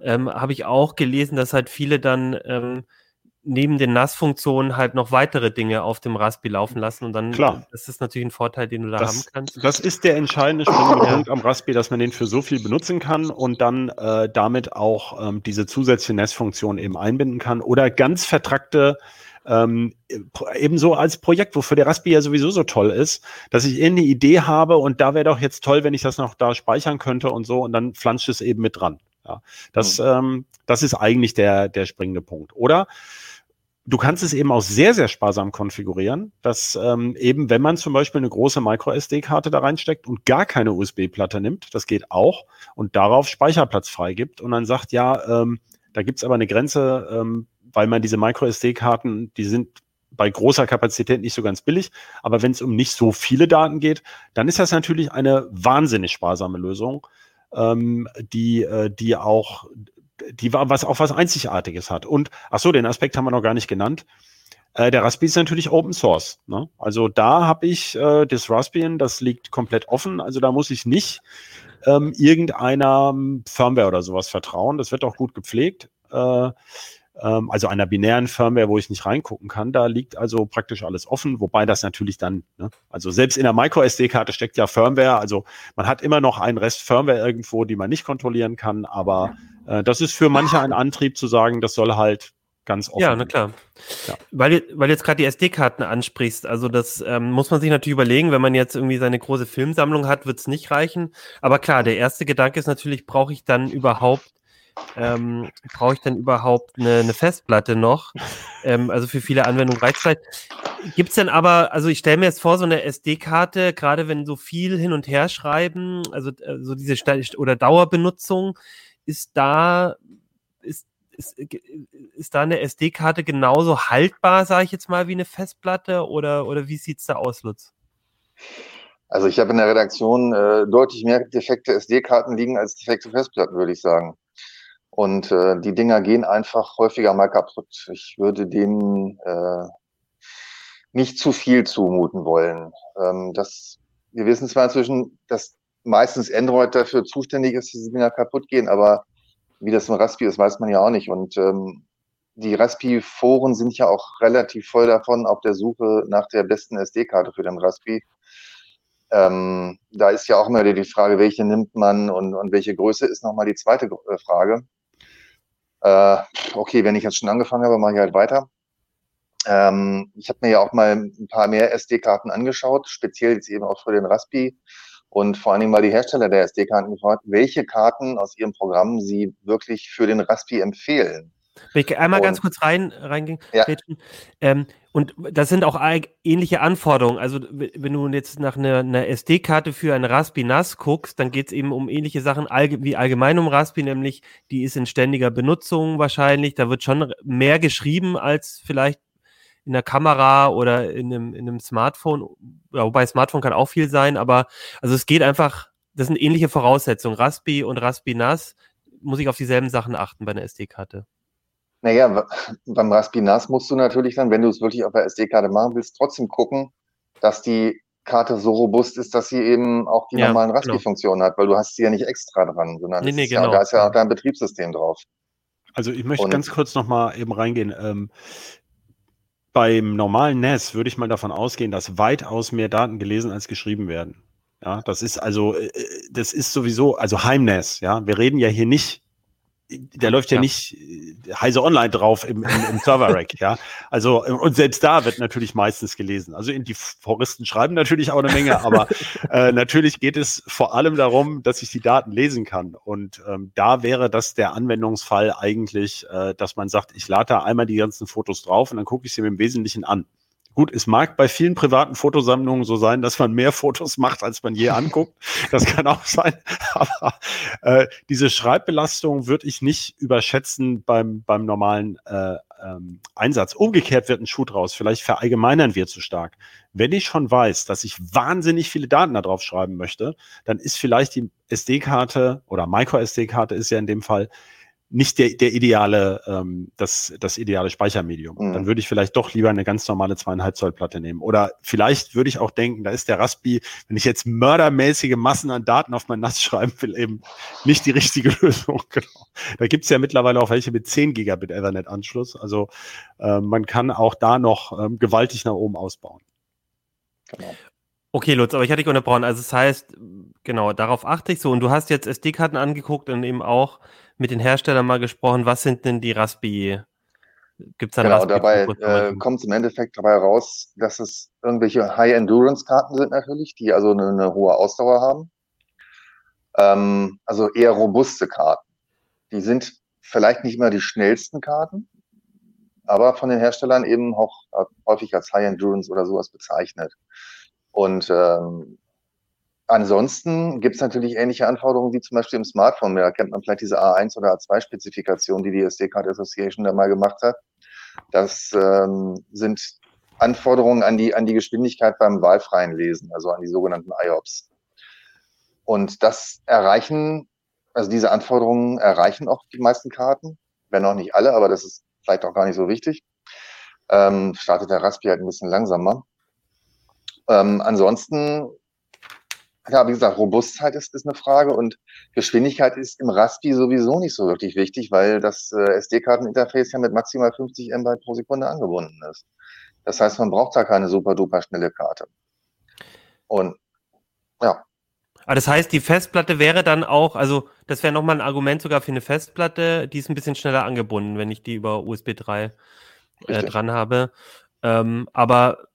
ähm, habe ich auch gelesen, dass halt viele dann ähm, neben den NAS-Funktionen halt noch weitere Dinge auf dem Raspi laufen lassen und dann Klar. das ist natürlich ein Vorteil, den du da das, haben kannst. Das ist der entscheidende Punkt am Raspi, dass man den für so viel benutzen kann und dann äh, damit auch ähm, diese zusätzliche NAS-Funktion eben einbinden kann oder ganz vertrackte ähm, ebenso als Projekt, wofür der Raspi ja sowieso so toll ist, dass ich irgendeine Idee habe und da wäre doch jetzt toll, wenn ich das noch da speichern könnte und so und dann flanscht es eben mit dran. Ja, das, mhm. ähm, das ist eigentlich der, der springende Punkt. Oder Du kannst es eben auch sehr, sehr sparsam konfigurieren, dass ähm, eben, wenn man zum Beispiel eine große Micro-SD-Karte da reinsteckt und gar keine USB-Platte nimmt, das geht auch, und darauf Speicherplatz freigibt und dann sagt, ja, ähm, da gibt's aber eine Grenze, ähm, weil man diese Micro-SD-Karten, die sind bei großer Kapazität nicht so ganz billig, aber wenn es um nicht so viele Daten geht, dann ist das natürlich eine wahnsinnig sparsame Lösung, ähm, die, äh, die auch die war was auch was Einzigartiges hat. Und ach so, den Aspekt haben wir noch gar nicht genannt. Äh, der Raspberry ist natürlich Open Source. Ne? Also da habe ich äh, das Raspbian, das liegt komplett offen. Also da muss ich nicht ähm, irgendeiner Firmware oder sowas vertrauen. Das wird auch gut gepflegt. Äh, ähm, also einer binären Firmware, wo ich nicht reingucken kann. Da liegt also praktisch alles offen, wobei das natürlich dann, ne, also selbst in der Micro-SD-Karte steckt ja Firmware, also man hat immer noch einen Rest Firmware irgendwo, die man nicht kontrollieren kann, aber das ist für manche ein Antrieb zu sagen, das soll halt ganz offen. Ja, na klar. Ja. Weil, weil jetzt gerade die SD-Karten ansprichst, also das ähm, muss man sich natürlich überlegen, wenn man jetzt irgendwie seine große Filmsammlung hat, wird es nicht reichen. Aber klar, der erste Gedanke ist natürlich, brauche ich dann überhaupt ähm, brauche ich dann überhaupt eine, eine Festplatte noch? ähm, also für viele Anwendungen reicht vielleicht. Gibt es denn aber, also ich stelle mir jetzt vor, so eine SD-Karte, gerade wenn so viel hin und her schreiben, also äh, so diese St oder Dauerbenutzung, ist da, ist, ist, ist da eine SD-Karte genauso haltbar, sage ich jetzt mal, wie eine Festplatte oder, oder wie sieht es da aus, Lutz? Also ich habe in der Redaktion äh, deutlich mehr defekte SD-Karten liegen als defekte Festplatten, würde ich sagen. Und äh, die Dinger gehen einfach häufiger mal kaputt. Ich würde denen äh, nicht zu viel zumuten wollen. Ähm, das, wir wissen zwar inzwischen, dass meistens Android dafür zuständig ist, dass die Dinger kaputt gehen, aber wie das im Raspi ist, weiß man ja auch nicht. Und ähm, die Raspi-Foren sind ja auch relativ voll davon auf der Suche nach der besten SD-Karte für den Raspi. Ähm, da ist ja auch immer die Frage, welche nimmt man und, und welche Größe ist nochmal die zweite äh, Frage. Äh, okay, wenn ich jetzt schon angefangen habe, mache ich halt weiter. Ähm, ich habe mir ja auch mal ein paar mehr SD-Karten angeschaut, speziell jetzt eben auch für den Raspi und vor allen Dingen mal die Hersteller der SD-Karten gefragt, welche Karten aus ihrem Programm sie wirklich für den Raspi empfehlen. Wenn ich einmal und, ganz kurz rein, reingehen, ja. ähm, und das sind auch ähnliche Anforderungen. Also wenn du jetzt nach einer, einer SD-Karte für ein Raspi NAS guckst, dann geht es eben um ähnliche Sachen wie allgemein um Raspi, nämlich die ist in ständiger Benutzung wahrscheinlich. Da wird schon mehr geschrieben als vielleicht in der Kamera oder in einem, in einem Smartphone. Ja, wobei Smartphone kann auch viel sein, aber also es geht einfach, das sind ähnliche Voraussetzungen. Raspi und Raspi NAS muss ich auf dieselben Sachen achten bei einer SD-Karte. Naja, beim Raspinas musst du natürlich dann, wenn du es wirklich auf der SD-Karte machen willst, trotzdem gucken, dass die Karte so robust ist, dass sie eben auch die ja, normalen genau. Raspi-Funktionen genau. hat, weil du hast sie ja nicht extra dran, sondern nee, nee, genau. ja, da ist ja auch dein Betriebssystem drauf. Also ich möchte Und, ganz kurz nochmal eben reingehen. Ähm, beim normalen NAS würde ich mal davon ausgehen, dass weitaus mehr Daten gelesen als geschrieben werden. Ja, das ist also, äh, äh, das ist sowieso, also Heim-NAS, ja. Wir reden ja hier nicht der läuft ja, ja. nicht äh, heise online drauf im, im, im Server-Rack, ja. Also, und selbst da wird natürlich meistens gelesen. Also, die Foristen schreiben natürlich auch eine Menge, aber äh, natürlich geht es vor allem darum, dass ich die Daten lesen kann. Und ähm, da wäre das der Anwendungsfall eigentlich, äh, dass man sagt, ich lade da einmal die ganzen Fotos drauf und dann gucke ich sie mir im Wesentlichen an. Gut, es mag bei vielen privaten Fotosammlungen so sein, dass man mehr Fotos macht, als man je anguckt. Das kann auch sein. Aber äh, diese Schreibbelastung würde ich nicht überschätzen beim, beim normalen äh, ähm, Einsatz. Umgekehrt wird ein Schuh draus. Vielleicht verallgemeinern wir zu stark. Wenn ich schon weiß, dass ich wahnsinnig viele Daten da drauf schreiben möchte, dann ist vielleicht die SD-Karte oder Micro-SD-Karte ist ja in dem Fall nicht der, der ideale, ähm, das, das ideale Speichermedium. Mhm. Dann würde ich vielleicht doch lieber eine ganz normale zweieinhalb Zoll Platte nehmen. Oder vielleicht würde ich auch denken, da ist der Raspi, wenn ich jetzt mördermäßige Massen an Daten auf mein NAS schreiben will, eben nicht die richtige Lösung. Genau. Da gibt's ja mittlerweile auch welche mit 10 Gigabit Ethernet-Anschluss. Also äh, man kann auch da noch ähm, gewaltig nach oben ausbauen. Genau. Okay, Lutz, aber ich hatte dich unterbrochen. Also das heißt, genau, darauf achte ich so. Und du hast jetzt SD-Karten angeguckt und eben auch mit den Herstellern mal gesprochen, was sind denn die Raspi? Gibt es da Genau, dabei äh, kommt es im Endeffekt dabei raus, dass es irgendwelche High-Endurance-Karten sind natürlich, die also eine, eine hohe Ausdauer haben. Ähm, also eher robuste Karten. Die sind vielleicht nicht immer die schnellsten Karten, aber von den Herstellern eben auch häufig als High Endurance oder sowas bezeichnet. Und ähm, Ansonsten gibt es natürlich ähnliche Anforderungen wie zum Beispiel im Smartphone. Da kennt man vielleicht diese A1 oder A2-Spezifikation, die die SD Card Association da mal gemacht hat. Das ähm, sind Anforderungen an die, an die Geschwindigkeit beim wahlfreien Lesen, also an die sogenannten IOPS. Und das erreichen, also diese Anforderungen erreichen auch die meisten Karten, wenn auch nicht alle, aber das ist vielleicht auch gar nicht so wichtig. Ähm, startet der Raspi halt ein bisschen langsamer. Ähm, ansonsten ja, wie gesagt, Robustheit ist, ist eine Frage und Geschwindigkeit ist im Raspi sowieso nicht so wirklich wichtig, weil das äh, SD-Karteninterface ja mit maximal 50 MB pro Sekunde angebunden ist. Das heißt, man braucht da keine super duper schnelle Karte. Und ja. Aber das heißt, die Festplatte wäre dann auch, also das wäre nochmal ein Argument sogar für eine Festplatte, die ist ein bisschen schneller angebunden, wenn ich die über USB 3 äh, dran habe. Ähm, aber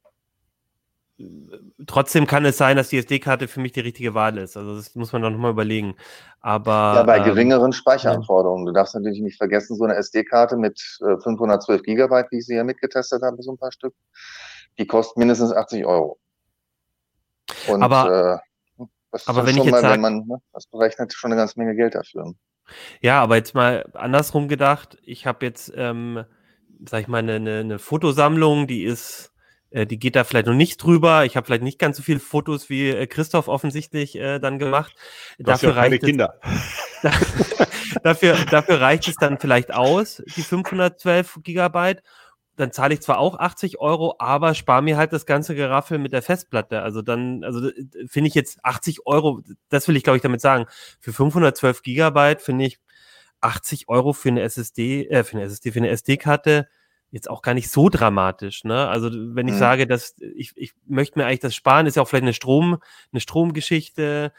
trotzdem kann es sein, dass die SD-Karte für mich die richtige Wahl ist. Also das muss man doch nochmal überlegen. Aber ja, bei ähm, geringeren Speicheranforderungen. Du darfst natürlich nicht vergessen, so eine SD-Karte mit äh, 512 Gigabyte, wie ich sie ja mitgetestet habe, so ein paar Stück, die kostet mindestens 80 Euro. Und aber, äh, das aber wenn ich jetzt mal, sag, wenn man ne, das berechnet, schon eine ganze Menge Geld dafür. Ja, aber jetzt mal andersrum gedacht. Ich habe jetzt, ähm, sag ich mal, eine, eine Fotosammlung, die ist äh, die geht da vielleicht noch nicht drüber. Ich habe vielleicht nicht ganz so viele Fotos wie äh, Christoph offensichtlich äh, dann gemacht. Dafür ja reicht. Es, dafür, dafür reicht es dann vielleicht aus, die 512 Gigabyte. Dann zahle ich zwar auch 80 Euro, aber spare mir halt das ganze Geraffel mit der Festplatte. Also dann, also äh, finde ich jetzt 80 Euro, das will ich glaube ich damit sagen. Für 512 Gigabyte finde ich 80 Euro für eine SSD, äh, für eine SSD, für eine SD-Karte jetzt auch gar nicht so dramatisch. Ne? Also wenn ich mhm. sage, dass ich, ich möchte mir eigentlich das sparen, ist ja auch vielleicht eine Strom, eine Stromgeschichte.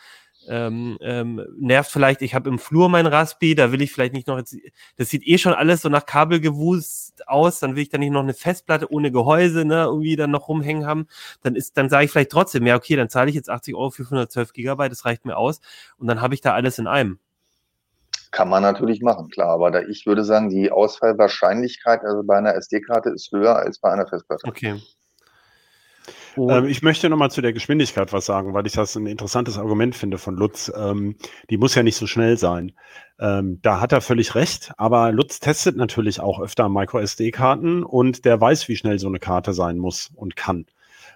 ähm, ähm, nervt vielleicht, ich habe im Flur mein Raspi, da will ich vielleicht nicht noch, jetzt, das sieht eh schon alles so nach Kabelgewus aus, dann will ich da nicht noch eine Festplatte ohne Gehäuse, ne, irgendwie dann noch rumhängen haben, dann ist, dann sage ich vielleicht trotzdem, ja, okay, dann zahle ich jetzt 80 Euro für 512 Gigabyte, das reicht mir aus und dann habe ich da alles in einem. Kann man natürlich machen, klar, aber da, ich würde sagen, die Ausfallwahrscheinlichkeit also bei einer SD-Karte ist höher als bei einer Festplatte. Okay. Ähm, ich möchte nochmal zu der Geschwindigkeit was sagen, weil ich das ein interessantes Argument finde von Lutz. Ähm, die muss ja nicht so schnell sein. Ähm, da hat er völlig recht, aber Lutz testet natürlich auch öfter MicroSD-Karten und der weiß, wie schnell so eine Karte sein muss und kann.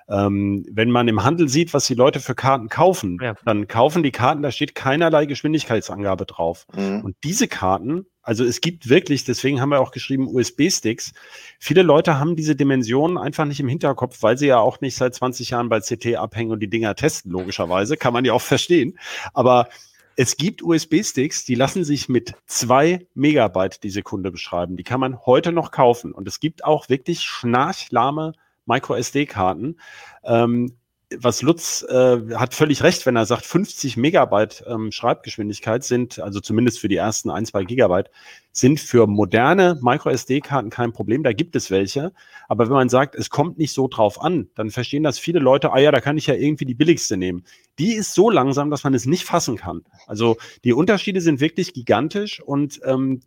Ähm, wenn man im Handel sieht, was die Leute für Karten kaufen, ja. dann kaufen die Karten, da steht keinerlei Geschwindigkeitsangabe drauf. Mhm. Und diese Karten, also es gibt wirklich, deswegen haben wir auch geschrieben USB-Sticks. Viele Leute haben diese Dimensionen einfach nicht im Hinterkopf, weil sie ja auch nicht seit 20 Jahren bei CT abhängen und die Dinger testen, logischerweise. Kann man ja auch verstehen. Aber es gibt USB-Sticks, die lassen sich mit zwei Megabyte die Sekunde beschreiben. Die kann man heute noch kaufen. Und es gibt auch wirklich schnarchlahme Micro-SD-Karten. Ähm, was Lutz äh, hat völlig recht, wenn er sagt, 50 Megabyte ähm, Schreibgeschwindigkeit sind, also zumindest für die ersten ein, zwei Gigabyte, sind für moderne Micro-SD-Karten kein Problem. Da gibt es welche. Aber wenn man sagt, es kommt nicht so drauf an, dann verstehen das viele Leute, ah ja, da kann ich ja irgendwie die billigste nehmen. Die ist so langsam, dass man es nicht fassen kann. Also die Unterschiede sind wirklich gigantisch und ähm,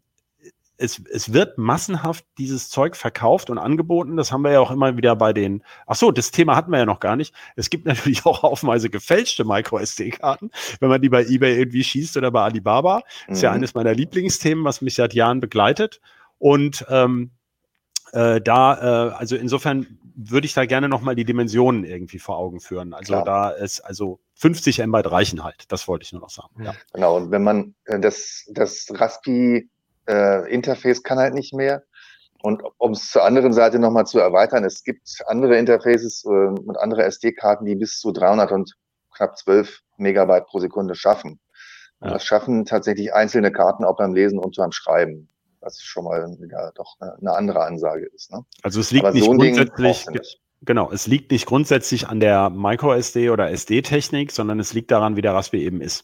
es, es wird massenhaft dieses Zeug verkauft und angeboten. Das haben wir ja auch immer wieder bei den. Ach so, das Thema hatten wir ja noch gar nicht. Es gibt natürlich auch haufenweise gefälschte Micro-SD-Karten, wenn man die bei eBay irgendwie schießt oder bei Alibaba. Mhm. Ist ja mhm. eines meiner Lieblingsthemen, was mich seit Jahren begleitet. Und ähm, äh, da, äh, also insofern würde ich da gerne nochmal die Dimensionen irgendwie vor Augen führen. Also Klar. da ist, also 50 MB reichen halt. Das wollte ich nur noch sagen. Ja. Genau. Und wenn man äh, das, das Raspi äh, Interface kann halt nicht mehr. Und um es zur anderen Seite nochmal zu erweitern, es gibt andere Interfaces äh, und andere SD-Karten, die bis zu 300 und knapp 12 Megabyte pro Sekunde schaffen. Und das schaffen tatsächlich einzelne Karten auch beim Lesen und beim Schreiben, was schon mal ja, doch eine, eine andere Ansage ist. Ne? Also es liegt Aber nicht so grundsätzlich, nicht. genau, es liegt nicht grundsätzlich an der Micro-SD oder SD-Technik, sondern es liegt daran, wie der Raspberry eben ist.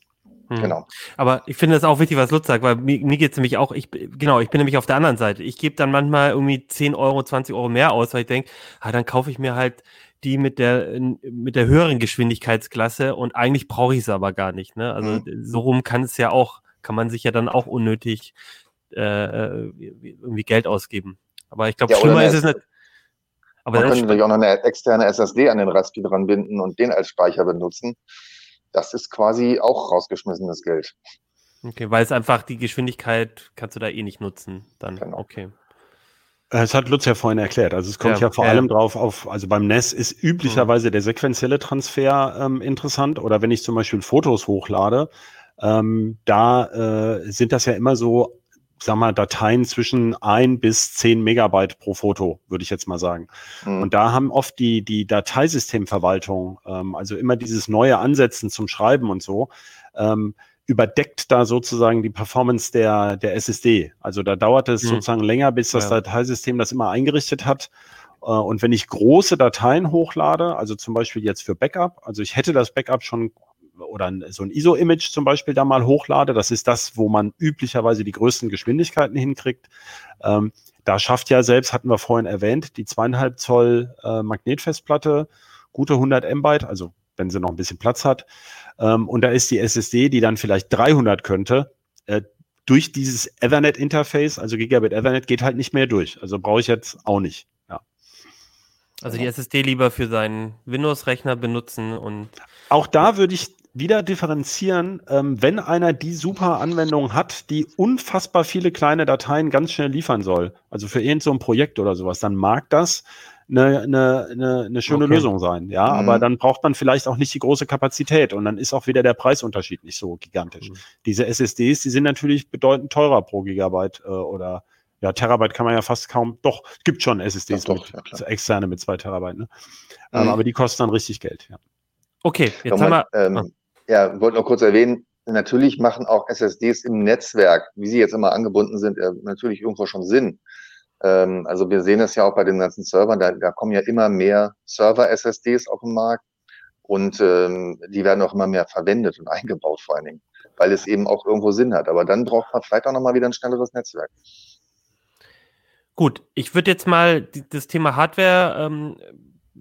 Mhm. Genau. Aber ich finde das auch wichtig, was Lutz sagt, weil mir, mir geht es nämlich auch, ich, genau, ich bin nämlich auf der anderen Seite. Ich gebe dann manchmal irgendwie 10 Euro, 20 Euro mehr aus, weil ich denke, ah, dann kaufe ich mir halt die mit der, mit der höheren Geschwindigkeitsklasse und eigentlich brauche ich es aber gar nicht. Ne? Also mhm. so rum kann es ja auch, kann man sich ja dann auch unnötig äh, äh irgendwie Geld ausgeben. Aber ich glaube, ja, schlimmer ist es nicht. Aber man könnte natürlich auch noch eine externe SSD an den Raspi dran binden und den als Speicher benutzen das ist quasi auch rausgeschmissenes Geld. Okay, weil es einfach die Geschwindigkeit kannst du da eh nicht nutzen. Dann, genau. okay. Das hat Lutz ja vorhin erklärt. Also es kommt ja, ja vor ja. allem drauf auf, also beim NES ist üblicherweise mhm. der sequenzielle Transfer ähm, interessant. Oder wenn ich zum Beispiel Fotos hochlade, ähm, da äh, sind das ja immer so sag mal, Dateien zwischen ein bis zehn Megabyte pro Foto, würde ich jetzt mal sagen. Mhm. Und da haben oft die, die Dateisystemverwaltung, ähm, also immer dieses neue Ansetzen zum Schreiben und so, ähm, überdeckt da sozusagen die Performance der, der SSD. Also da dauert es mhm. sozusagen länger, bis das ja. Dateisystem das immer eingerichtet hat. Äh, und wenn ich große Dateien hochlade, also zum Beispiel jetzt für Backup, also ich hätte das Backup schon oder so ein ISO-Image zum Beispiel da mal hochlade, das ist das, wo man üblicherweise die größten Geschwindigkeiten hinkriegt. Ähm, da schafft ja selbst, hatten wir vorhin erwähnt, die zweieinhalb Zoll äh, Magnetfestplatte gute 100 MB, also wenn sie noch ein bisschen Platz hat. Ähm, und da ist die SSD, die dann vielleicht 300 könnte, äh, durch dieses Ethernet-Interface, also Gigabit Ethernet, geht halt nicht mehr durch. Also brauche ich jetzt auch nicht. Ja. Also die SSD lieber für seinen Windows-Rechner benutzen und. Auch da würde ich wieder differenzieren, ähm, wenn einer die super Anwendung hat, die unfassbar viele kleine Dateien ganz schnell liefern soll, also für irgend so ein Projekt oder sowas, dann mag das eine, eine, eine, eine schöne okay. Lösung sein. Ja, mhm. aber dann braucht man vielleicht auch nicht die große Kapazität und dann ist auch wieder der Preisunterschied nicht so gigantisch. Mhm. Diese SSDs, die sind natürlich bedeutend teurer pro Gigabyte äh, oder ja, Terabyte kann man ja fast kaum, doch, gibt schon SSDs doch, mit, ja, externe mit zwei Terabyte, ne? Mhm. Ähm, aber die kosten dann richtig Geld, ja. Okay, jetzt haben wir. Ähm, ah. Ja, wollte noch kurz erwähnen, natürlich machen auch SSDs im Netzwerk, wie sie jetzt immer angebunden sind, äh, natürlich irgendwo schon Sinn. Ähm, also wir sehen das ja auch bei den ganzen Servern, da, da kommen ja immer mehr Server-SSDs auf den Markt. Und ähm, die werden auch immer mehr verwendet und eingebaut vor allen Dingen, weil es eben auch irgendwo Sinn hat. Aber dann braucht man vielleicht auch nochmal wieder ein schnelleres Netzwerk. Gut, ich würde jetzt mal das Thema Hardware ähm,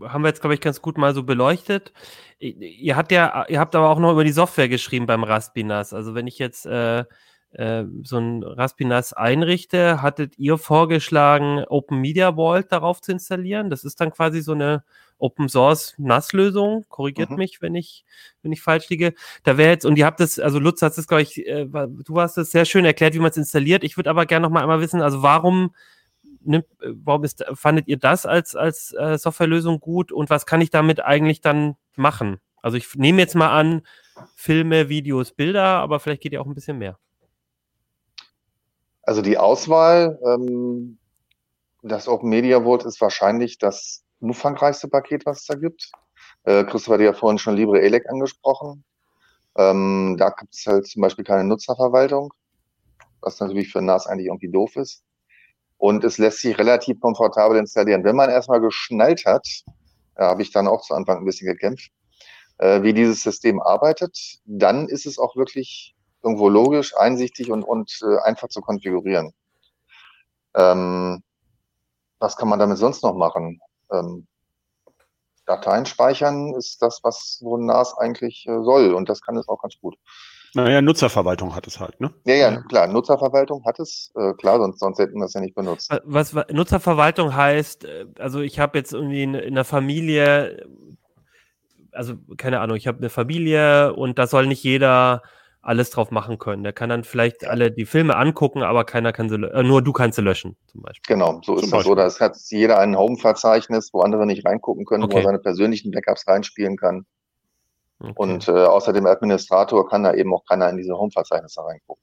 haben wir jetzt, glaube ich, ganz gut mal so beleuchtet. Ihr habt ja, ihr habt aber auch noch über die Software geschrieben beim Raspinas. Also wenn ich jetzt äh, äh, so ein Raspinas einrichte, hattet ihr vorgeschlagen, Open Media Vault darauf zu installieren. Das ist dann quasi so eine Open Source NAS-Lösung. Korrigiert mhm. mich, wenn ich, wenn ich falsch liege. Da wäre jetzt, und ihr habt das, also Lutz hat es, glaube ich, äh, du hast es sehr schön erklärt, wie man es installiert. Ich würde aber gerne noch mal einmal wissen, also warum nimmt, warum ist, fandet ihr das als, als äh, Softwarelösung gut und was kann ich damit eigentlich dann machen? Also ich nehme jetzt mal an, Filme, Videos, Bilder, aber vielleicht geht ja auch ein bisschen mehr. Also die Auswahl, ähm, das Open Media Vault ist wahrscheinlich das umfangreichste Paket, was es da gibt. Äh, Christoph hat ja vorhin schon Libre Elec angesprochen. Ähm, da gibt es halt zum Beispiel keine Nutzerverwaltung, was natürlich für NAS eigentlich irgendwie doof ist. Und es lässt sich relativ komfortabel installieren. Wenn man erstmal geschnallt hat, da habe ich dann auch zu Anfang ein bisschen gekämpft, äh, wie dieses System arbeitet, dann ist es auch wirklich irgendwo logisch, einsichtig und, und äh, einfach zu konfigurieren. Ähm, was kann man damit sonst noch machen? Ähm, Dateien speichern ist das, was so ein NAS eigentlich äh, soll und das kann es auch ganz gut. Naja, Nutzerverwaltung hat es halt, ne? Ja, ja, klar, Nutzerverwaltung hat es, äh, klar, sonst, sonst hätten wir es ja nicht benutzt. Was, was Nutzerverwaltung heißt, äh, also ich habe jetzt irgendwie in, in der Familie, also keine Ahnung, ich habe eine Familie und da soll nicht jeder alles drauf machen können. Der kann dann vielleicht alle die Filme angucken, aber keiner kann sie, äh, nur du kannst sie löschen, zum Beispiel. Genau, so ist das. Oder es hat jeder ein Home-Verzeichnis, wo andere nicht reingucken können, okay. wo er seine persönlichen Backups reinspielen kann. Okay. Und äh, außer dem Administrator kann da eben auch keiner in diese Home-Verzeichnisse reingucken.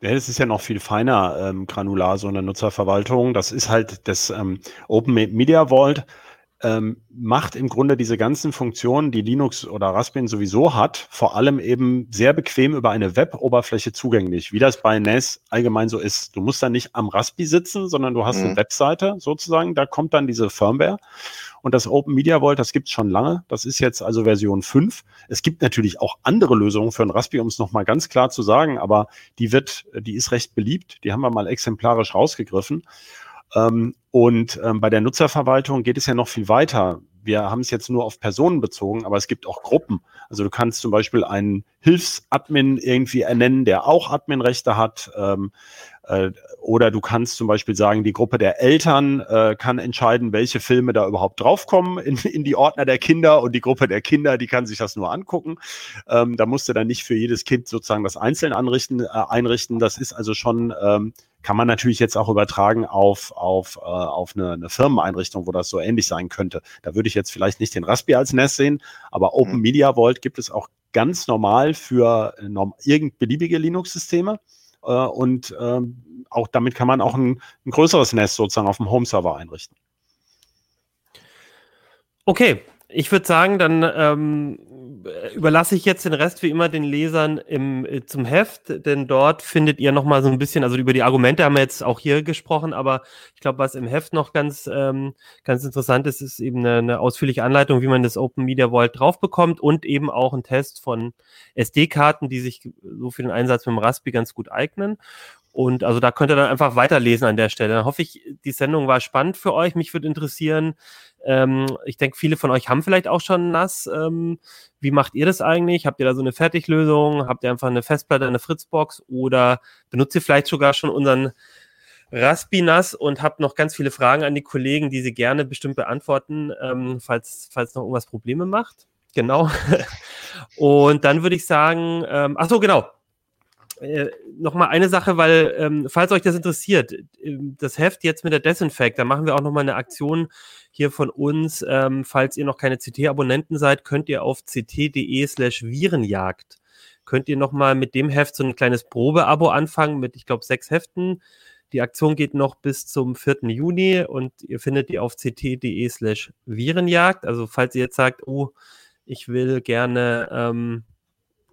Ja, das ist ja noch viel feiner ähm, granular, so eine Nutzerverwaltung. Das ist halt das ähm, Open Media Vault ähm, macht im Grunde diese ganzen Funktionen, die Linux oder Raspbian sowieso hat, vor allem eben sehr bequem über eine Web-Oberfläche zugänglich, wie das bei NAS allgemein so ist. Du musst dann nicht am Raspi sitzen, sondern du hast mhm. eine Webseite sozusagen, da kommt dann diese Firmware. Und das Open Media Vault, das gibt's schon lange. Das ist jetzt also Version 5. Es gibt natürlich auch andere Lösungen für ein Raspi, um es nochmal ganz klar zu sagen, aber die wird, die ist recht beliebt. Die haben wir mal exemplarisch rausgegriffen. Ähm, und ähm, bei der Nutzerverwaltung geht es ja noch viel weiter. Wir haben es jetzt nur auf Personen bezogen, aber es gibt auch Gruppen. Also du kannst zum Beispiel einen Hilfsadmin irgendwie ernennen, der auch Adminrechte hat. Ähm, äh, oder du kannst zum Beispiel sagen, die Gruppe der Eltern äh, kann entscheiden, welche Filme da überhaupt draufkommen in, in die Ordner der Kinder und die Gruppe der Kinder, die kann sich das nur angucken. Ähm, da musst du dann nicht für jedes Kind sozusagen das einzeln anrichten, äh, einrichten. Das ist also schon ähm, kann man natürlich jetzt auch übertragen auf, auf, äh, auf eine, eine Firmeneinrichtung, wo das so ähnlich sein könnte. Da würde ich jetzt vielleicht nicht den Raspi als NAS sehen, aber Open mhm. Media Vault gibt es auch ganz normal für äh, norm irgend beliebige Linux-Systeme. Äh, und ähm, auch damit kann man auch ein, ein größeres NAS sozusagen auf dem Home-Server einrichten. Okay, ich würde sagen, dann ähm, überlasse ich jetzt den Rest wie immer den Lesern im, äh, zum Heft, denn dort findet ihr nochmal so ein bisschen, also über die Argumente haben wir jetzt auch hier gesprochen, aber ich glaube, was im Heft noch ganz, ähm, ganz interessant ist, ist eben eine, eine ausführliche Anleitung, wie man das Open Media Vault drauf bekommt und eben auch ein Test von SD-Karten, die sich so für den Einsatz mit dem Raspi ganz gut eignen. Und also da könnt ihr dann einfach weiterlesen an der Stelle. Dann hoffe ich, die Sendung war spannend für euch. Mich würde interessieren, ähm, ich denke, viele von euch haben vielleicht auch schon NAS. Ähm, wie macht ihr das eigentlich? Habt ihr da so eine Fertiglösung? Habt ihr einfach eine Festplatte, eine Fritzbox oder benutzt ihr vielleicht sogar schon unseren Raspi NAS und habt noch ganz viele Fragen an die Kollegen, die sie gerne bestimmt beantworten, ähm, falls, falls noch irgendwas Probleme macht? Genau. und dann würde ich sagen, ähm, ach so, genau äh, nochmal eine Sache, weil, ähm, falls euch das interessiert, ähm, das Heft jetzt mit der Desinfect, da machen wir auch nochmal eine Aktion hier von uns. Ähm, falls ihr noch keine CT-Abonnenten seid, könnt ihr auf ct.de slash Virenjagd, könnt ihr nochmal mit dem Heft so ein kleines Probeabo anfangen mit, ich glaube, sechs Heften. Die Aktion geht noch bis zum 4. Juni und ihr findet die auf ct.de slash Virenjagd. Also falls ihr jetzt sagt, oh, ich will gerne ähm,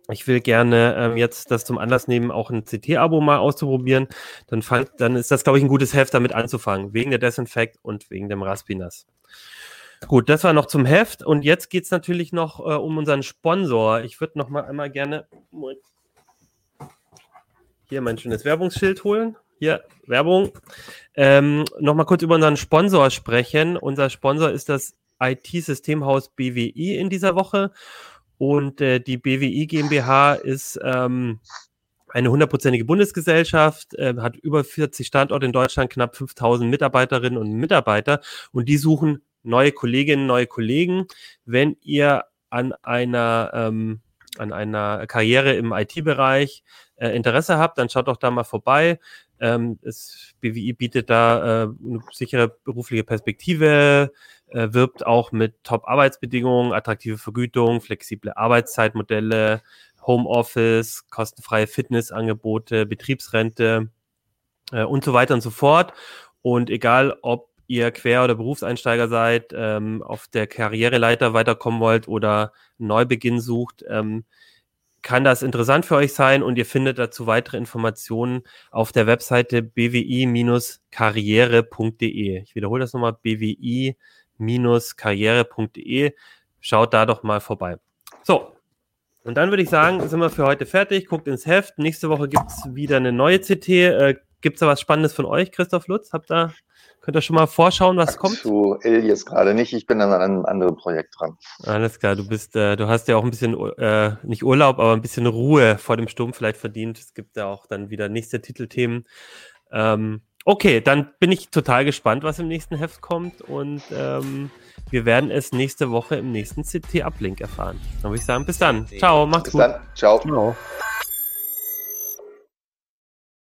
ich will gerne ähm, jetzt das zum Anlass nehmen, auch ein CT-Abo mal auszuprobieren, dann, fand, dann ist das, glaube ich, ein gutes Heft, damit anzufangen, wegen der Desinfect und wegen dem Raspinas. Gut, das war noch zum Heft und jetzt geht es natürlich noch äh, um unseren Sponsor. Ich würde noch mal einmal gerne hier mein schönes Werbungsschild holen. Hier, Werbung. Ähm, noch mal kurz über unseren Sponsor sprechen. Unser Sponsor ist das IT-Systemhaus BWI in dieser Woche und äh, die BWI GmbH ist ähm, eine hundertprozentige Bundesgesellschaft, äh, hat über 40 Standorte in Deutschland, knapp 5000 Mitarbeiterinnen und Mitarbeiter und die suchen neue Kolleginnen, neue Kollegen. Wenn ihr an einer, ähm, an einer Karriere im IT-Bereich äh, Interesse habt, dann schaut doch da mal vorbei. Ähm, das BWI bietet da äh, eine sichere berufliche Perspektive, äh, wirbt auch mit Top-Arbeitsbedingungen, attraktive Vergütung, flexible Arbeitszeitmodelle, Homeoffice, kostenfreie Fitnessangebote, Betriebsrente äh, und so weiter und so fort. Und egal, ob ihr Quer- oder Berufseinsteiger seid, ähm, auf der Karriereleiter weiterkommen wollt oder einen Neubeginn sucht, ähm, kann das interessant für euch sein und ihr findet dazu weitere Informationen auf der Webseite bwi-karriere.de. Ich wiederhole das nochmal, bwi-karriere.de. Schaut da doch mal vorbei. So, und dann würde ich sagen, sind wir für heute fertig. Guckt ins Heft. Nächste Woche gibt es wieder eine neue CT. Äh, gibt es da was Spannendes von euch, Christoph Lutz? Habt ihr Könnt ihr schon mal vorschauen, was kommt? Zu jetzt gerade nicht. Ich bin an einem anderen Projekt dran. Alles klar. Du bist, äh, du hast ja auch ein bisschen, äh, nicht Urlaub, aber ein bisschen Ruhe vor dem Sturm vielleicht verdient. Es gibt ja auch dann wieder nächste Titelthemen. Ähm, okay, dann bin ich total gespannt, was im nächsten Heft kommt und ähm, wir werden es nächste Woche im nächsten CT-Uplink erfahren. Dann würde ich sagen, bis dann. Ciao, macht's bis gut. Bis dann. Ciao. Ciao.